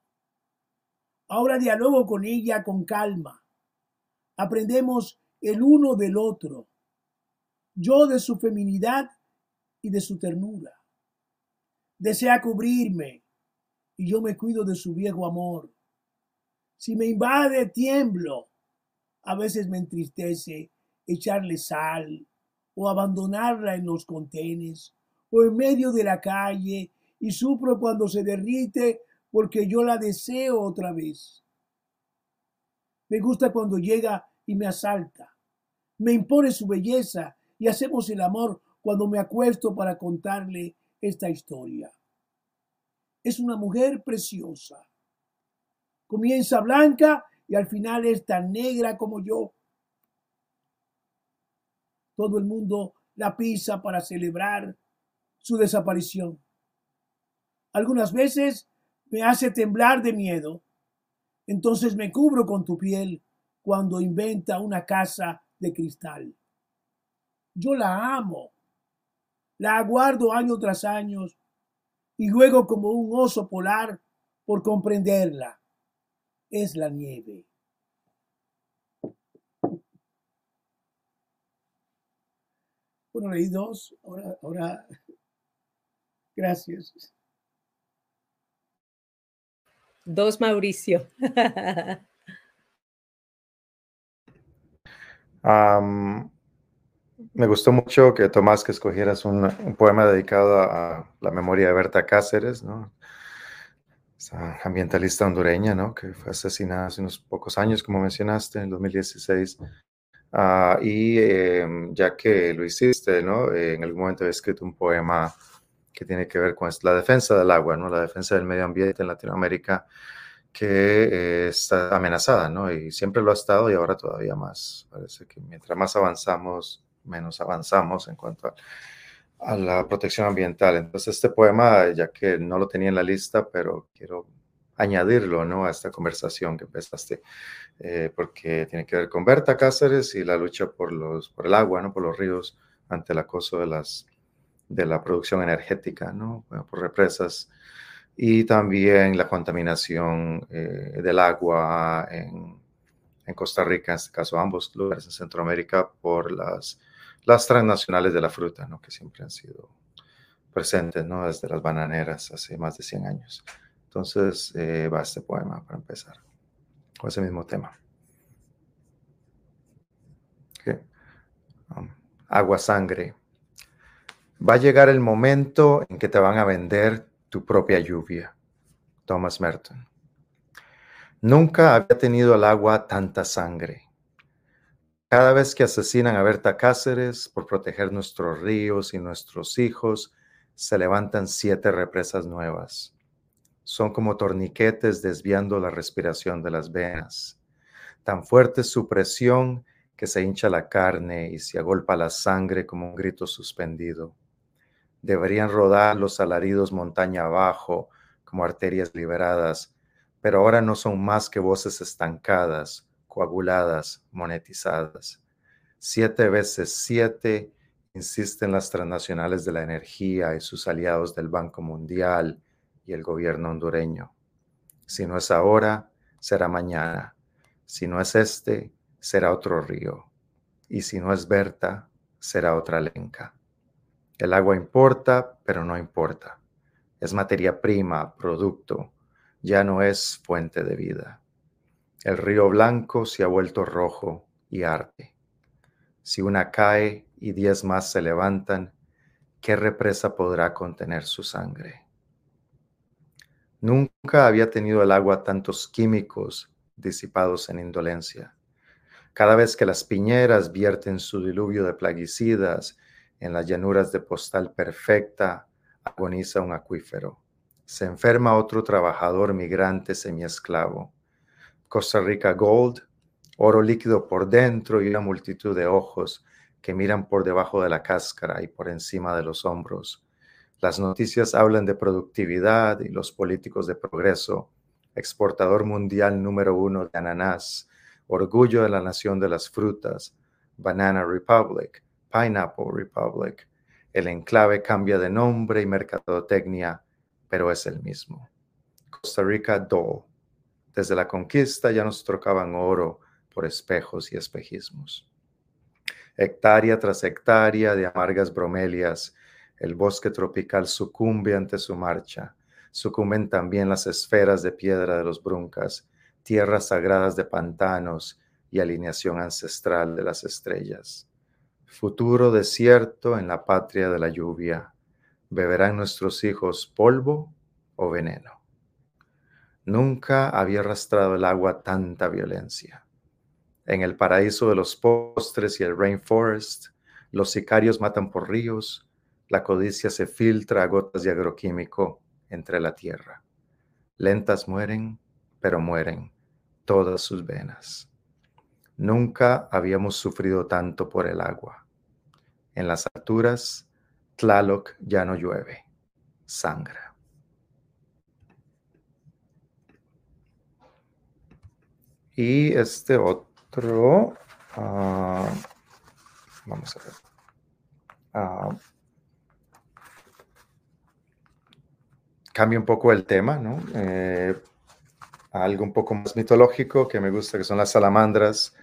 Ahora dialogo con ella con calma. Aprendemos el uno del otro. Yo de su feminidad y de su ternura. Desea cubrirme y yo me cuido de su viejo amor. Si me invade, tiemblo. A veces me entristece echarle sal o abandonarla en los contenes o en medio de la calle y sufro cuando se derrite porque yo la deseo otra vez. Me gusta cuando llega y me asalta. Me impone su belleza y hacemos el amor cuando me acuesto para contarle esta historia. Es una mujer preciosa. Comienza blanca y al final es tan negra como yo. Todo el mundo la pisa para celebrar su desaparición. Algunas veces me hace temblar de miedo, entonces me cubro con tu piel cuando inventa una casa de cristal. Yo la amo, la aguardo año tras año y luego como un oso polar por comprenderla. Es la nieve. Bueno, leí dos, ahora, gracias. Dos, Mauricio. me gustó mucho que Tomás, que escogieras un, poema dedicado a la memoria de Berta Cáceres, ¿no? Ambientalista hondureña, ¿no? Que fue asesinada hace unos pocos años, como mencionaste, en 2016. Ah, y em, ya que lo hiciste, ¿no? en algún momento he escrito un poema que tiene que ver con la defensa del agua, ¿no? La defensa del medio ambiente en Latinoamérica que eh, está amenazada, ¿no? Y siempre lo ha estado y ahora todavía más. Parece que mientras más avanzamos, menos avanzamos en cuanto a, la protección ambiental. Entonces, este poema, ya que no lo tenía en la lista, pero quiero añadirlo, ¿no? A esta conversación que empezaste, eh, porque tiene que ver con Berta Cáceres y la lucha por, los, por el agua, ¿no? Por los ríos ante el acoso de, las, de la producción energética, ¿no? por represas y también la contaminación eh, del agua en, en, Costa Rica, en este caso ambos lugares en Centroamérica, por las, las transnacionales de la fruta, ¿no? que siempre han sido presentes ¿no? desde las bananeras hace más de 100 años. Entonces eh, va este poema para empezar con ese mismo tema. Um, agua, sangre. Va a llegar el momento en que te van a vender tu propia lluvia. Thomas Merton. Nunca había tenido el agua tanta sangre. Cada vez que asesinan a Berta Cáceres por proteger nuestros ríos y nuestros hijos, se levantan siete represas nuevas. Son como torniquetes desviando la respiración de las venas. Tan fuerte es su presión que se hincha la carne y se agolpa la sangre como un grito suspendido. Deberían rodar los alaridos montaña abajo como arterias liberadas, pero ahora no son más que voces estancadas, coaguladas, monetizadas. Siete veces siete insisten las transnacionales de la energía y sus aliados del Banco Mundial y el gobierno hondureño. Si no es ahora, será mañana. Si no es este, será otro río. Y si no es Berta, será otra lenca. El agua importa, pero no importa. Es materia prima, producto, ya no es fuente de vida. El río blanco se ha vuelto rojo y arde. Si una cae y diez más se levantan, ¿qué represa podrá contener su sangre? Nunca había tenido el agua tantos químicos disipados en indolencia. Cada vez que las piñeras vierten su diluvio de plaguicidas en las llanuras de postal perfecta agoniza un acuífero. Se enferma otro trabajador migrante semiesclavo. Costa Rica Gold, oro líquido por dentro y una multitud de ojos que miran por debajo de la cáscara y por encima de los hombros. Las noticias hablan de productividad y los políticos de progreso. Exportador mundial número uno de ananás, orgullo de la nación de las frutas, Banana Republic, Pineapple Republic. El enclave cambia de nombre y mercadotecnia, pero es el mismo. Costa Rica Dole. Desde la conquista ya nos trocaban oro por espejos y espejismos. Hectárea tras hectárea de amargas bromelias, el bosque tropical sucumbe ante su marcha. Sucumben también las esferas de piedra de los bruncas, tierras sagradas de pantanos y alineación ancestral de las estrellas futuro desierto en la patria de la lluvia, ¿beberán nuestros hijos polvo o veneno? Nunca había arrastrado el agua tanta violencia. En el paraíso de los postres y el rainforest, los sicarios matan por ríos, la codicia se filtra a gotas de agroquímico entre la tierra. Lentas mueren, pero mueren todas sus venas. Nunca habíamos sufrido tanto por el agua. En las alturas, Tlaloc ya no llueve, sangra. Y este otro, ah, vamos a ver. Ah, cambia un poco el tema, ¿no? Eh, algo un poco más mitológico que me gusta, que son las salamandras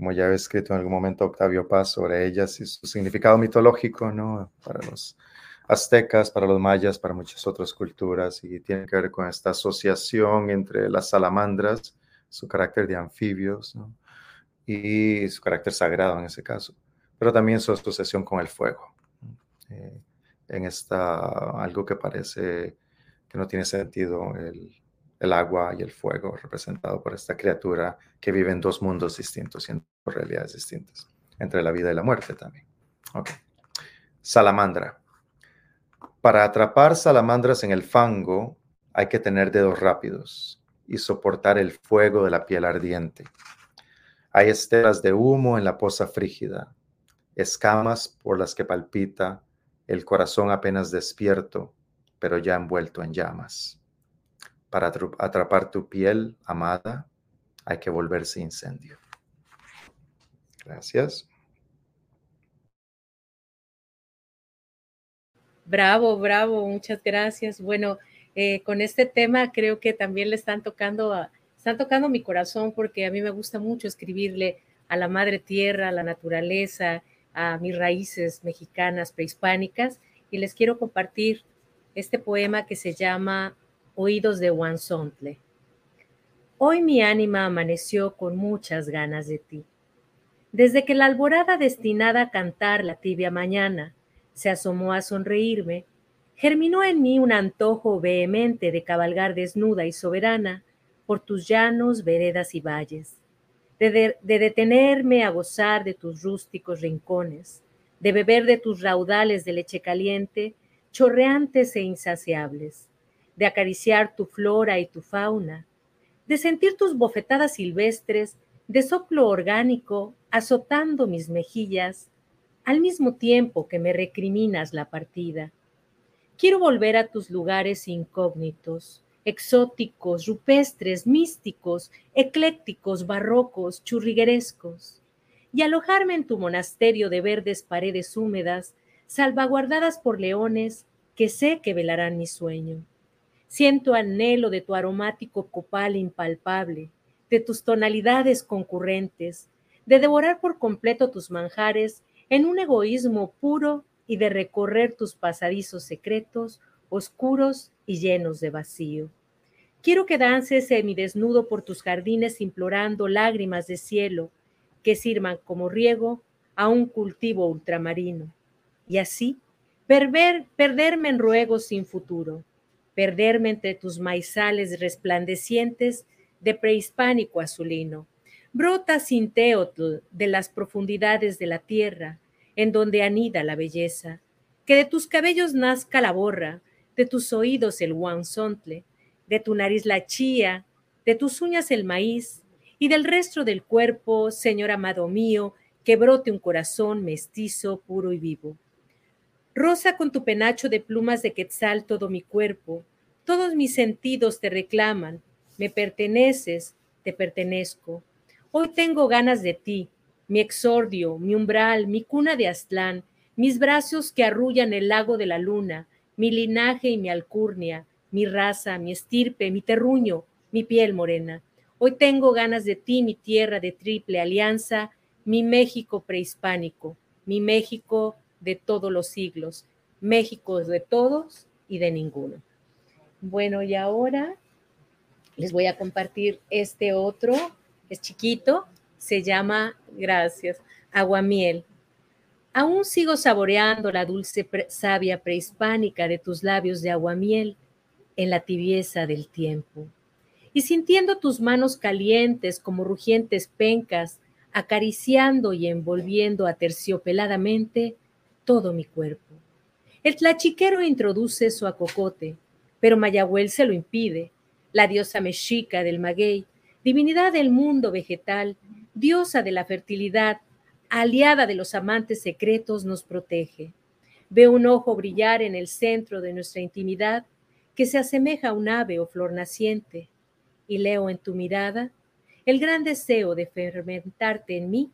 como ya he escrito en algún momento Octavio Paz sobre ellas y su significado mitológico, ¿no? Para los aztecas, para los mayas, para muchas otras culturas, y tiene que ver con esta asociación entre las salamandras, su carácter de anfibios, ¿no? y su carácter sagrado en ese caso, pero también su asociación con el fuego. Eh, en esta, algo que parece que no tiene sentido, el, el agua y el fuego, representado por esta criatura que vive en dos mundos distintos y en realidades distintas, entre la vida y la muerte también. Salamandra. Para atrapar salamandras en el fango hay que tener dedos rápidos y soportar el fuego de la piel ardiente. Hay estelas de humo en la poza frígida, escamas por las que palpita el corazón apenas despierto, pero ya envuelto en llamas. Para atrapar tu piel amada, hay que volverse incendio. Gracias. Bravo, bravo, muchas gracias. Bueno, eh, con este tema creo que también le están tocando, están tocando mi corazón porque a mí me gusta mucho escribirle a la madre tierra, a la naturaleza, a mis raíces mexicanas prehispánicas y les quiero compartir este poema que se llama Oídos de Sontle. Hoy mi ánima amaneció con muchas ganas de ti. Desde que la alborada destinada a cantar la tibia mañana se asomó a sonreírme, germinó en mí un antojo vehemente de cabalgar desnuda y soberana por tus llanos, veredas y valles, de, de, detenerme a gozar de tus rústicos rincones, de beber de tus raudales de leche caliente, chorreantes e insaciables, de acariciar tu flora y tu fauna, de sentir tus bofetadas silvestres de soplo orgánico azotando mis mejillas, al mismo tiempo que me recriminas la partida. Quiero volver a tus lugares incógnitos, exóticos, rupestres, místicos, eclécticos, barrocos, churriguerescos, y alojarme en tu monasterio de verdes paredes húmedas, salvaguardadas por leones que sé que velarán mi sueño. Siento anhelo de tu aromático copal impalpable, de tus tonalidades concurrentes, de devorar por completo tus manjares en un egoísmo puro y de recorrer tus pasadizos secretos, oscuros y llenos de vacío. Quiero que dances semidesnudo por tus jardines implorando lágrimas de cielo que sirvan como riego a un cultivo ultramarino. Y así, perderme en ruegos sin futuro perderme entre tus maizales resplandecientes de prehispánico azulino. Brota sin teotl de las profundidades de la tierra, en donde anida la belleza. Que de tus cabellos nazca la borra, de tus oídos el guanzontle, de tu nariz la chía, de tus uñas el maíz, y del resto del cuerpo, Señor amado mío, que brote un corazón mestizo, puro y vivo. Rosa con tu penacho de plumas de quetzal todo mi cuerpo, todos mis sentidos te reclaman, me perteneces, te pertenezco. Hoy tengo ganas de ti, mi exordio, mi umbral, mi cuna de Aztlán, mis brazos que arrullan el lago de la luna, mi linaje y mi alcurnia, mi raza, mi estirpe, mi terruño, mi piel morena. Hoy tengo ganas de ti, mi tierra de triple alianza, mi México prehispánico, mi México de todos los siglos, México de todos y de ninguno. Bueno, y ahora les voy a compartir este otro, es chiquito, se llama, gracias, aguamiel. Aún sigo saboreando la dulce savia prehispánica de tus labios de aguamiel en la tibieza del tiempo. Y sintiendo tus manos calientes como rugientes pencas, acariciando y envolviendo aterciopeladamente todo mi cuerpo. El tlachiquero introduce su acocote, pero Mayahuel se lo impide. La diosa mexica del maguey, divinidad del mundo vegetal, diosa de la fertilidad, aliada de los amantes secretos, nos protege. Veo un ojo brillar en el centro de nuestra intimidad que se asemeja a un ave o flor naciente, y leo en tu mirada el gran deseo de fermentarte en mí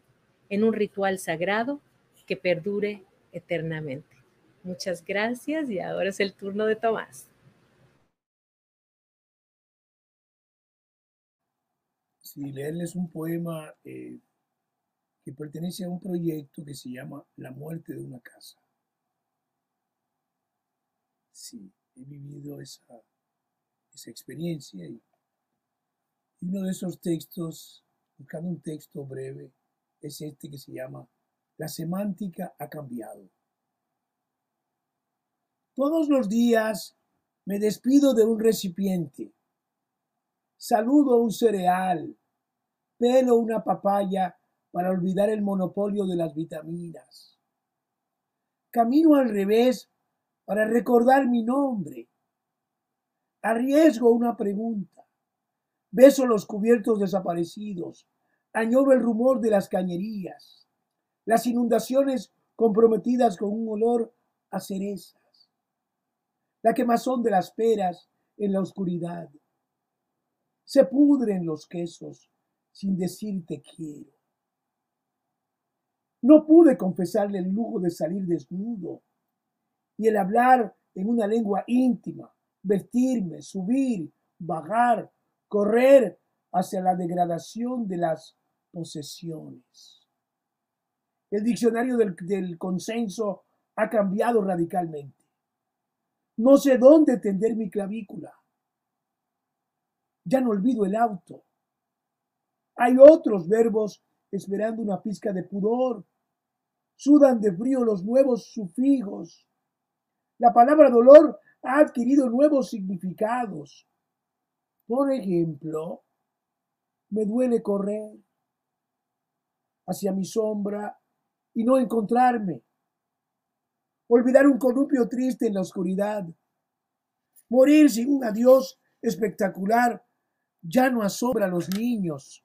en un ritual sagrado que perdure eternamente. Muchas gracias y ahora es el turno de Tomás. si leerles un poema, eh, que pertenece a un proyecto que se llama La muerte de una casa. Sí, he vivido esa, esa experiencia y uno de esos textos, buscando un texto breve, es este que se llama La semántica ha cambiado. Todos los días me despido de un recipiente, saludo un cereal, pelo una papaya para olvidar el monopolio de las vitaminas. Camino al revés para recordar mi nombre. Arriesgo una pregunta. Beso los cubiertos desaparecidos. Añoro el rumor de las cañerías. Las inundaciones comprometidas con un olor a cereza la quemazón de las peras en la oscuridad. Se pudren los quesos sin decirte quiero. No pude confesarle el lujo de salir desnudo y el hablar en una lengua íntima, vestirme, subir, bajar, correr hacia la degradación de las posesiones. El diccionario del, consenso ha cambiado radicalmente. No sé dónde tender mi clavícula. Ya no olvido el auto. Hay otros verbos esperando una pizca de pudor. Sudan de frío los nuevos sufijos. La palabra dolor ha adquirido nuevos significados. Por ejemplo, me duele correr hacia mi sombra y no encontrarme olvidar un columpio triste en la oscuridad, morir sin un adiós espectacular, ya no asombra a los niños.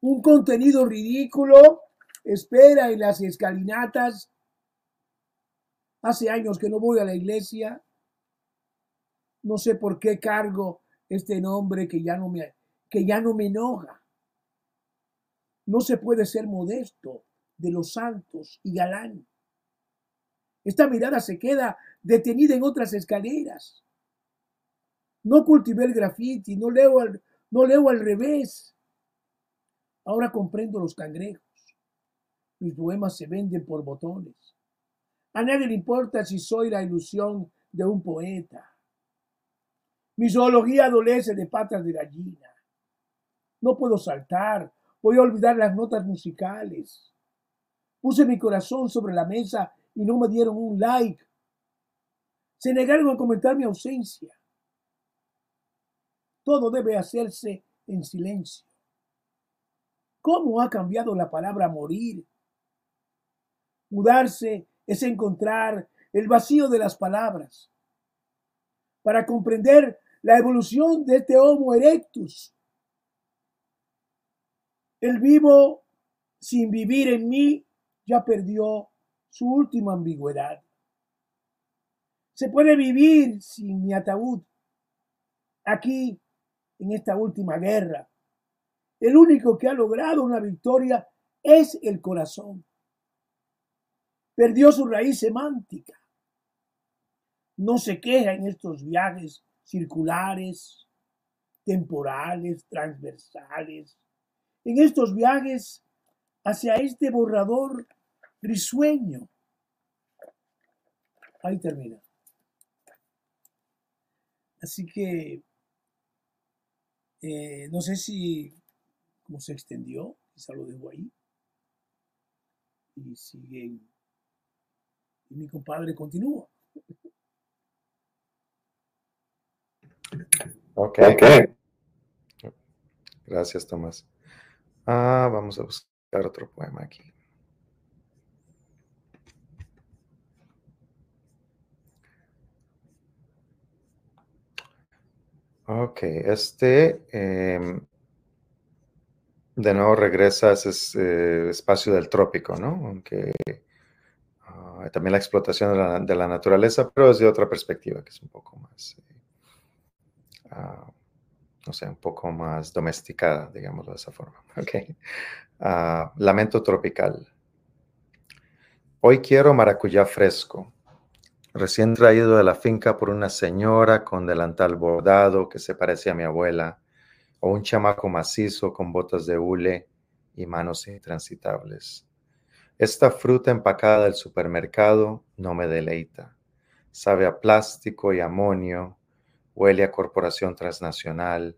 Un contenido ridículo espera en las escalinatas. Hace años que no voy a la iglesia. No sé por qué cargo este nombre que ya no me, que ya no me enoja. No se puede ser modesto de los santos y galán. Esta mirada se queda detenida en otras escaleras. No cultivé el grafiti, no leo al, no leo al revés. Ahora comprendo los cangrejos. Mis poemas se venden por botones. A nadie le importa si soy la ilusión de un poeta. Mi zoología adolece de patas de gallina. No puedo saltar, voy a olvidar las notas musicales. Puse mi corazón sobre la mesa y no me dieron un like. Se negaron a comentar mi ausencia. Todo debe hacerse en silencio. ¿Cómo ha cambiado la palabra morir? Mudarse es encontrar el vacío de las palabras. Para comprender la evolución de este Homo erectus. El vivo sin vivir en mí ya perdió su última ambigüedad. Se puede vivir sin mi ataúd. Aquí, en esta última guerra, el único que ha logrado una victoria es el corazón. Perdió su raíz semántica. No se queja en estos viajes circulares, temporales, transversales, en estos viajes hacia este borrador risueño. Ahí termina. Así que eh, no sé si cómo se extendió, quizá lo dejo ahí. Y siguen. Y mi compadre continúa. Ok. Gracias, Tomás. Ah, vamos a buscar otro poema aquí. Ok, este em, de nuevo regresa a ese eh, espacio del trópico, ¿no? Aunque ah, también la explotación de la, naturaleza, pero desde otra perspectiva, que es un poco más, eh, ah, no sé, un poco más domesticada, digámoslo de esa forma. Ok. Ah, lamento tropical. Hoy quiero maracuyá fresco recién traído de la finca por una señora con delantal bordado que se parecía a mi abuela, o un chamaco macizo con botas de hule y manos intransitables. Esta fruta empacada del supermercado no me deleita. Sabe a plástico y amonio, huele a corporación transnacional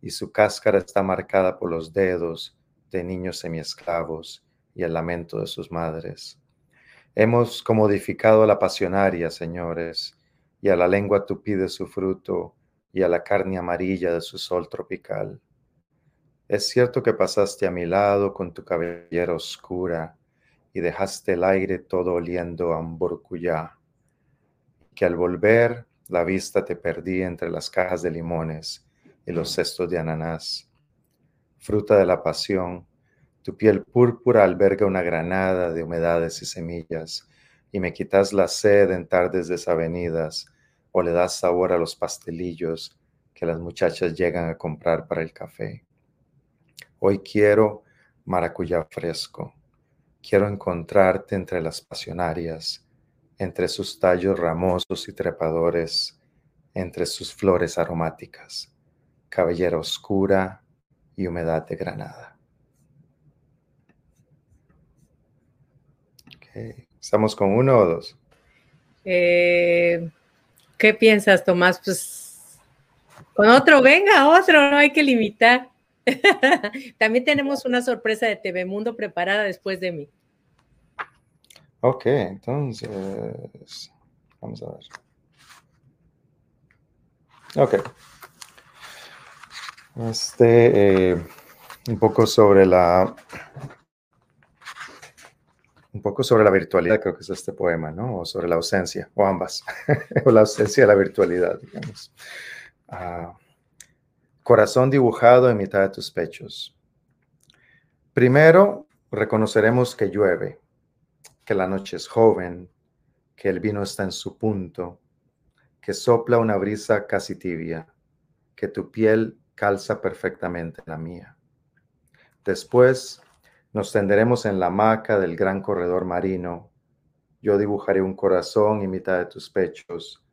y su cáscara está marcada por los dedos de niños semiesclavos y el lamento de sus madres. Hemos comodificado a la pasionaria, señores, y a la lengua tupida de su fruto y a la carne amarilla de su sol tropical. Es cierto que pasaste a mi lado con tu cabellera oscura y dejaste el aire todo oliendo a burcuyá, que al volver la vista te perdí entre las cajas de limones y los cestos de ananás. Fruta de la pasión, tu piel púrpura alberga una granada de humedades y semillas, y me quitas la sed en tardes desavenidas, o le das sabor a los pastelillos que las muchachas llegan a comprar para el café. Hoy quiero maracuyá fresco. Quiero encontrarte entre las pasionarias, entre sus tallos ramosos y trepadores, entre sus flores aromáticas, cabellera oscura y humedad de granada. ¿Estamos con uno o dos? Eh, ¿Qué piensas, Tomás? Pues con otro, venga, otro, no hay que limitar. También tenemos una sorpresa de TV Mundo preparada después de mí. Ok, entonces, vamos a ver. Ok. Este, eh, un poco sobre la, un poco sobre la virtualidad, creo que es este poema, ¿no? O sobre la ausencia, o ambas, o la ausencia de la virtualidad, digamos. Ah, Corazón dibujado en mitad de tus pechos. Primero, reconoceremos que llueve, que la noche es joven, que el vino está en su punto, que sopla una brisa casi tibia, que tu piel calza perfectamente la mía. Después nos tenderemos en la hamaca del gran corredor marino. Yo dibujaré un corazón en mitad de tus pechos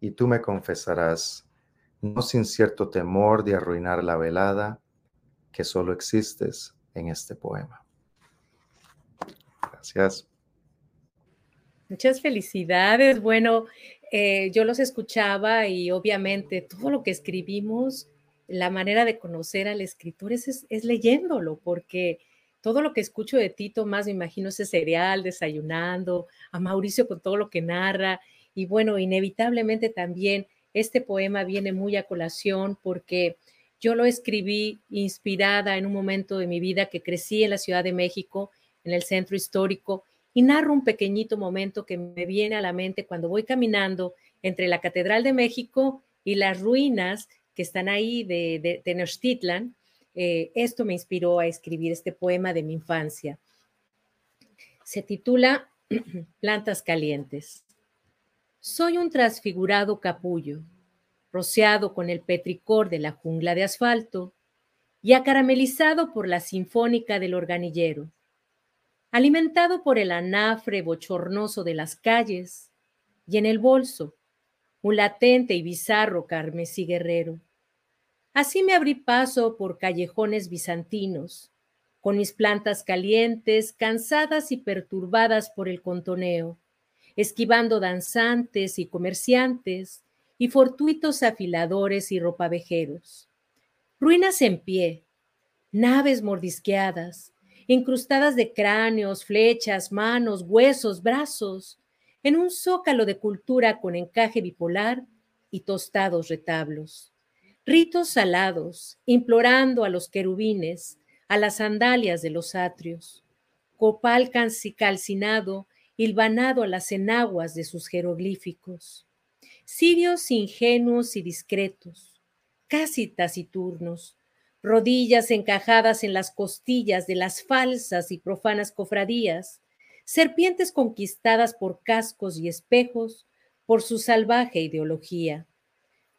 y tú me confesarás no sin cierto temor de arruinar la velada, que solo existes en este poema. Gracias. Muchas felicidades. Bueno, eh, yo los escuchaba y obviamente todo lo que escribimos, la manera de conocer al escritor es, es, leyéndolo, porque todo lo que escucho de ti, Tomás, me imagino ese cereal, desayunando, a Mauricio con todo lo que narra, y bueno, inevitablemente también este poema viene muy a colación porque yo lo escribí inspirada en un momento de mi vida que crecí en la Ciudad de México, en el centro histórico, y narro un pequeñito momento que me viene a la mente cuando voy caminando entre la Catedral de México y las ruinas que están ahí de, de Tenochtitlan. Eh, esto me inspiró a escribir este poema de mi infancia. Se titula Plantas Calientes. Soy un transfigurado capullo, rociado con el petricor de la jungla de asfalto y acaramelizado por la sinfónica del organillero, alimentado por el anafre bochornoso de las calles y en el bolso un latente y bizarro carmesí guerrero. Así me abrí paso por callejones bizantinos, con mis plantas calientes, cansadas y perturbadas por el contoneo esquivando danzantes y comerciantes y fortuitos afiladores y ropavejeros. Ruinas en pie, naves mordisqueadas, incrustadas de cráneos, flechas, manos, huesos, brazos, en un zócalo de cultura con encaje bipolar y tostados retablos. Ritos salados, implorando a los querubines, a las sandalias de los atrios. Copal calcinado hilvanado a las enaguas de sus jeroglíficos. Sirios ingenuos y discretos, casi taciturnos, rodillas encajadas en las costillas de las falsas y profanas cofradías, serpientes conquistadas por cascos y espejos, por su salvaje ideología,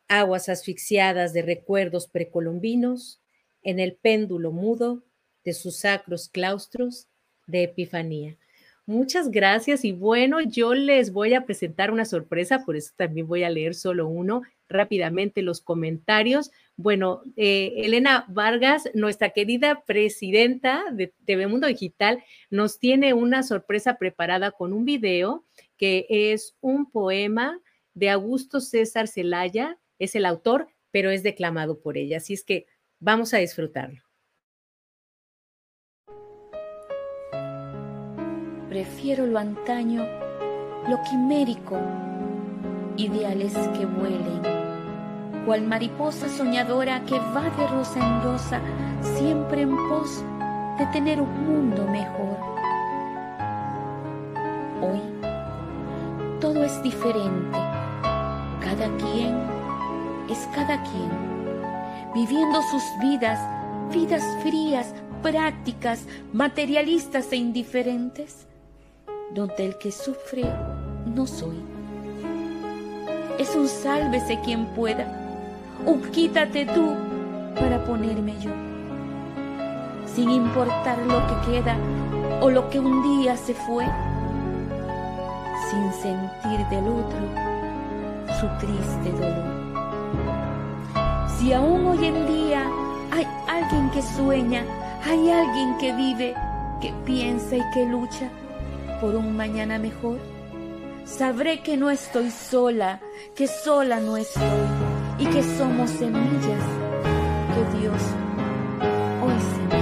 aguas asfixiadas de recuerdos precolombinos en el péndulo mudo de sus sacros claustros de Epifanía. Muchas gracias y bueno, yo les voy a presentar una sorpresa, por eso también voy a leer solo uno rápidamente los comentarios. Bueno, eh, Elena Vargas, nuestra querida presidenta de TV Mundo Digital, nos tiene una sorpresa preparada con un video que es un poema de Augusto César Celaya, es el autor, pero es declamado por ella. Así es que vamos a disfrutarlo. Prefiero lo antaño, lo quimérico, ideales que vuelen, cual mariposa soñadora que va de rosa en rosa, siempre en pos de tener un mundo mejor. Hoy todo es diferente, cada quien es cada quien, viviendo sus vidas, vidas frías, prácticas, materialistas e indiferentes donde el que sufre no soy. Es un sálvese quien pueda, un quítate tú para ponerme yo, sin importar lo que queda o lo que un día se fue, sin sentir del otro su triste dolor. Si aún hoy en día hay alguien que sueña, hay alguien que vive, que piensa y que lucha, por un mañana mejor, sabré que no estoy sola, que sola no estoy y que somos semillas que Dios hoy sembró.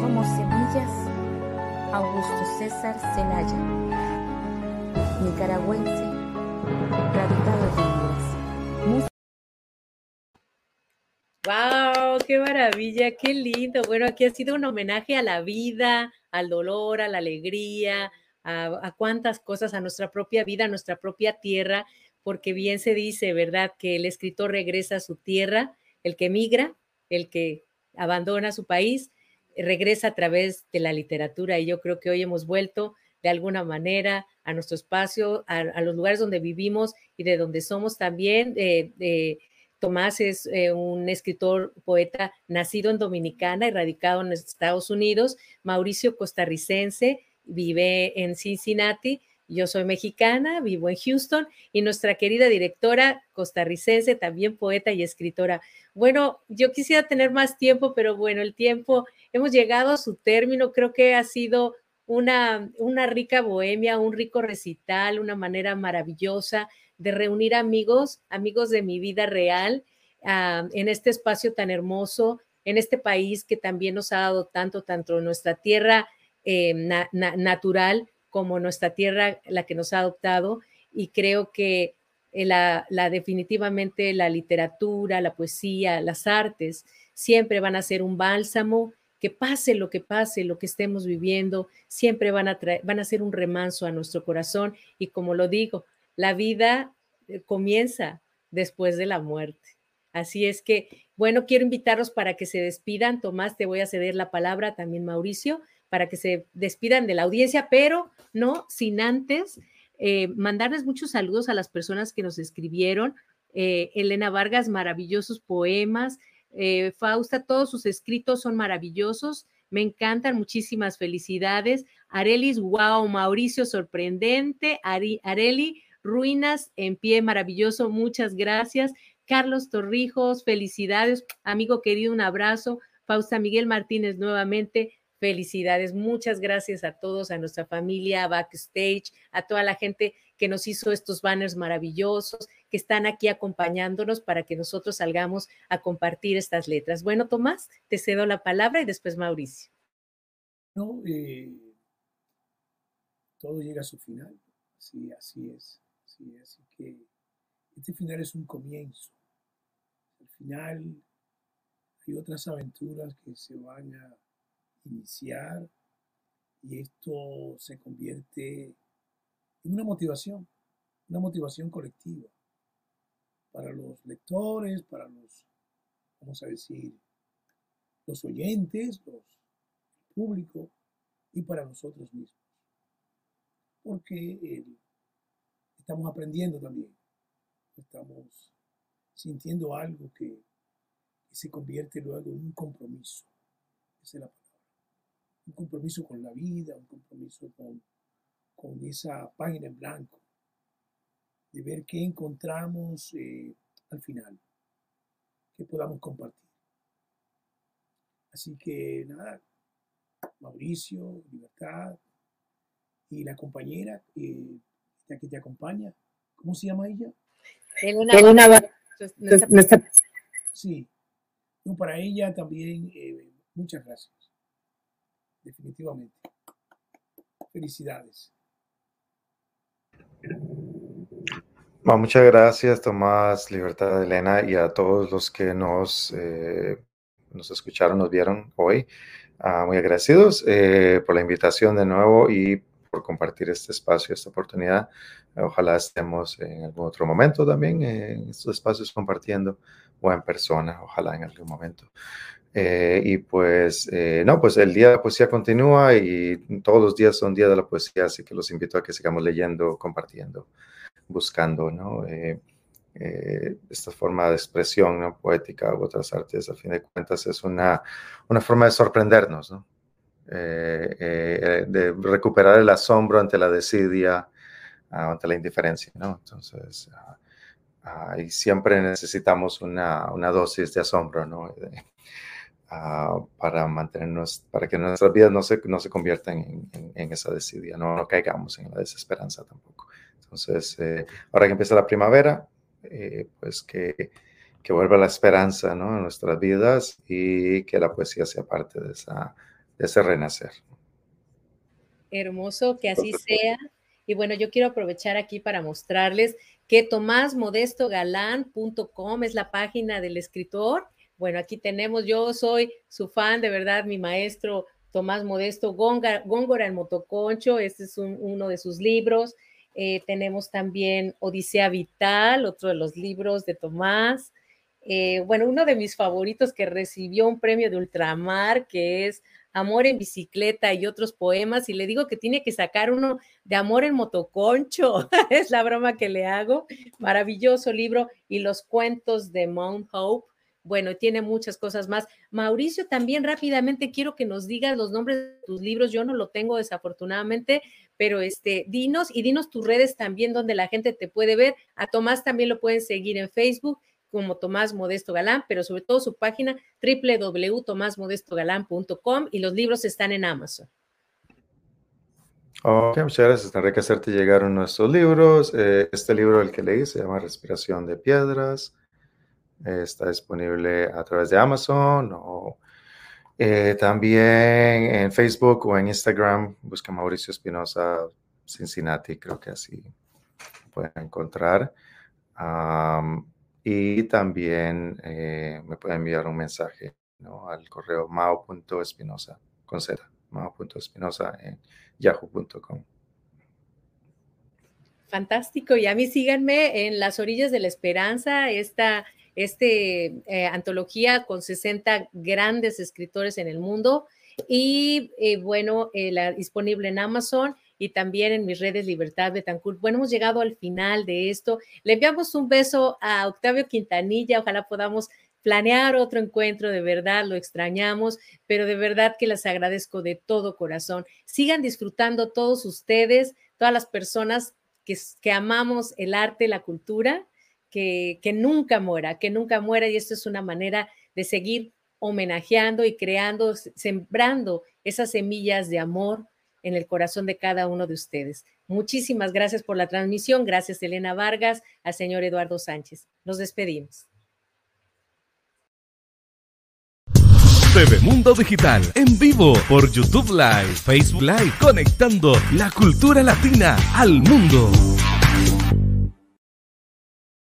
Somos semillas, Augusto César Celaya, nicaragüense, radicado en Honduras. ¡Wow! ¡Qué maravilla! ¡Qué lindo! Bueno, aquí ha sido un homenaje a la vida, al dolor, a la alegría, a, cuántas cosas, a nuestra propia vida, a nuestra propia tierra, porque bien se dice, ¿verdad?, que el escritor regresa a su tierra, el que migra, el que abandona su país, regresa a través de la literatura. Y yo creo que hoy hemos vuelto de alguna manera a nuestro espacio, a, los lugares donde vivimos y de donde somos también. Eh, Tomás es eh, un escritor, poeta nacido en Dominicana y radicado en Estados Unidos. Mauricio costarricense, vive en Cincinnati. Yo soy mexicana, vivo en Houston y nuestra querida directora costarricense, también poeta y escritora. Bueno, yo quisiera tener más tiempo, pero bueno, el tiempo, hemos llegado a su término. Creo que ha sido una, una rica bohemia, un rico recital, una manera maravillosa de reunir amigos, amigos de mi vida real, ah, en este espacio tan hermoso, en este país que también nos ha dado tanto, tanto nuestra tierra eh, natural como nuestra tierra, la que nos ha adoptado. Y creo que eh, la, la, definitivamente la literatura, la poesía, las artes siempre van a ser un bálsamo que pase lo que pase, lo que estemos viviendo, siempre van a, van a ser un remanso a nuestro corazón y como lo digo, la vida eh, comienza después de la muerte. Así es que, bueno, quiero invitarlos para que se despidan. Tomás, te voy a ceder la palabra, también Mauricio, para que se despidan de la audiencia, pero no sin antes eh, mandarles muchos saludos a las personas que nos escribieron. Eh, Elena Vargas, maravillosos poemas. Fausta, todos sus escritos son maravillosos. Me encantan, muchísimas felicidades. Arelis, wow, Mauricio, sorprendente. Ari, Areli, Ruinas en pie, maravilloso, muchas gracias. Carlos Torrijos, felicidades. Amigo querido, un abrazo. Fausta Miguel Martínez, nuevamente, felicidades. Muchas gracias a todos, a nuestra familia, backstage, a toda la gente que nos hizo estos banners maravillosos, que están aquí acompañándonos para que nosotros salgamos a compartir estas letras. Bueno, Tomás, te cedo la palabra y después Mauricio. No, eh, todo llega a su final. Sí, así es. Así que este final es un comienzo. Al final hay otras aventuras que se van a iniciar y esto se convierte en una motivación, una motivación colectiva para los lectores, para los, vamos a decir, los oyentes, los el público y para nosotros mismos. Porque estamos aprendiendo también. Estamos sintiendo algo que, se convierte luego en un compromiso. Esa es la. Un compromiso con la vida, un compromiso con, con esa página en blanco de ver qué encontramos eh, al final, que podamos compartir. Así que nada, Mauricio, Libertad y la compañera eh, que te acompaña, ¿cómo se llama ella? Elena, Sí, no, para ella también eh, muchas gracias, definitivamente. Felicidades. Bueno, muchas gracias, Tomás, Libertad, Elena, y a todos los que nos, eh, nos escucharon, nos vieron hoy. Ah, muy agradecidos eh, por la invitación de nuevo y por compartir este espacio, esta oportunidad. Ojalá estemos en algún otro momento también en estos espacios compartiendo o en persona, ojalá en algún momento. Eh, y pues, eh, no, pues el día de la poesía continúa y todos los días son días de la poesía, así que los invito a que sigamos leyendo, compartiendo, buscando, ¿no? Eh, esta forma de expresión ¿no? poética u otras artes, a fin de cuentas, es una, una forma de sorprendernos, ¿no? de recuperar el asombro ante la desidia, ah, ante la indiferencia, ¿no? Entonces, ah, y siempre necesitamos una, una, dosis de asombro, ¿no? Ah, para mantenernos, para que nuestras vidas no se, no se conviertan en, en, esa desidia, no, no, caigamos en la desesperanza tampoco. Entonces, eh, ahora que empieza la primavera, eh, pues que, que vuelva la esperanza ¿no? en nuestras vidas y que la poesía sea parte de, esa, de ese renacer. Hermoso, que así sea. Y bueno, yo quiero aprovechar aquí para mostrarles que tomásmodestogalán.com es la página del escritor bueno, aquí tenemos, yo soy su fan, de verdad, mi maestro Tomás Modesto Góngora, el Motoconcho, este es uno de sus libros. Eh, tenemos también Odisea Vital, otro de los libros de Tomás. Eh, bueno, uno de mis favoritos que recibió un premio de ultramar, que es Amor en bicicleta y otros poemas, y le digo que tiene que sacar uno de Amor en motoconcho, es la broma que le hago. Maravilloso libro, y los cuentos de Mount Hope, bueno, tiene muchas cosas más. Mauricio, también rápidamente quiero que nos digas los nombres de tus libros. Yo no lo tengo desafortunadamente, pero este, dinos y dinos tus redes también donde la gente te puede ver. A Tomás también lo pueden seguir en Facebook como Tomás Modesto Galán, pero sobre todo su página www.tomásmodestogalán.com y los libros están en Amazon. Ok, muchas gracias. Tendré que hacerte llegar nuestros libros. Eh, este libro, el que leí, se llama Respiración de Piedras está disponible a través de Amazon o eh, también en Facebook o en Instagram. Busca Mauricio Espinosa Cincinnati, creo que así pueden encontrar. y también eh, me pueden enviar un mensaje al correo mao.espinosa con z, mao.espinosa en yahoo.com. Fantástico. Y a mí síganme en Las Orillas de la Esperanza, esta este, eh, antología con 60 grandes escritores en el mundo y eh, bueno, eh, disponible en Amazon y también en mis redes Libertad Betancourt. Bueno, hemos llegado al final de esto. Le enviamos un beso a Octavio Quintanilla, ojalá podamos planear otro encuentro, de verdad lo extrañamos, pero de verdad que les agradezco de todo corazón. Sigan disfrutando todos ustedes, todas las personas que, que amamos el arte, la cultura que, nunca muera, que nunca muera y esto es una manera de seguir homenajeando y creando, sembrando esas semillas de amor en el corazón de cada uno de ustedes. Muchísimas gracias por la transmisión. Gracias, Elena Vargas, al señor Eduardo Sánchez. Nos despedimos. TV Mundo Digital en vivo por YouTube Live, Facebook Live, conectando la cultura latina al mundo.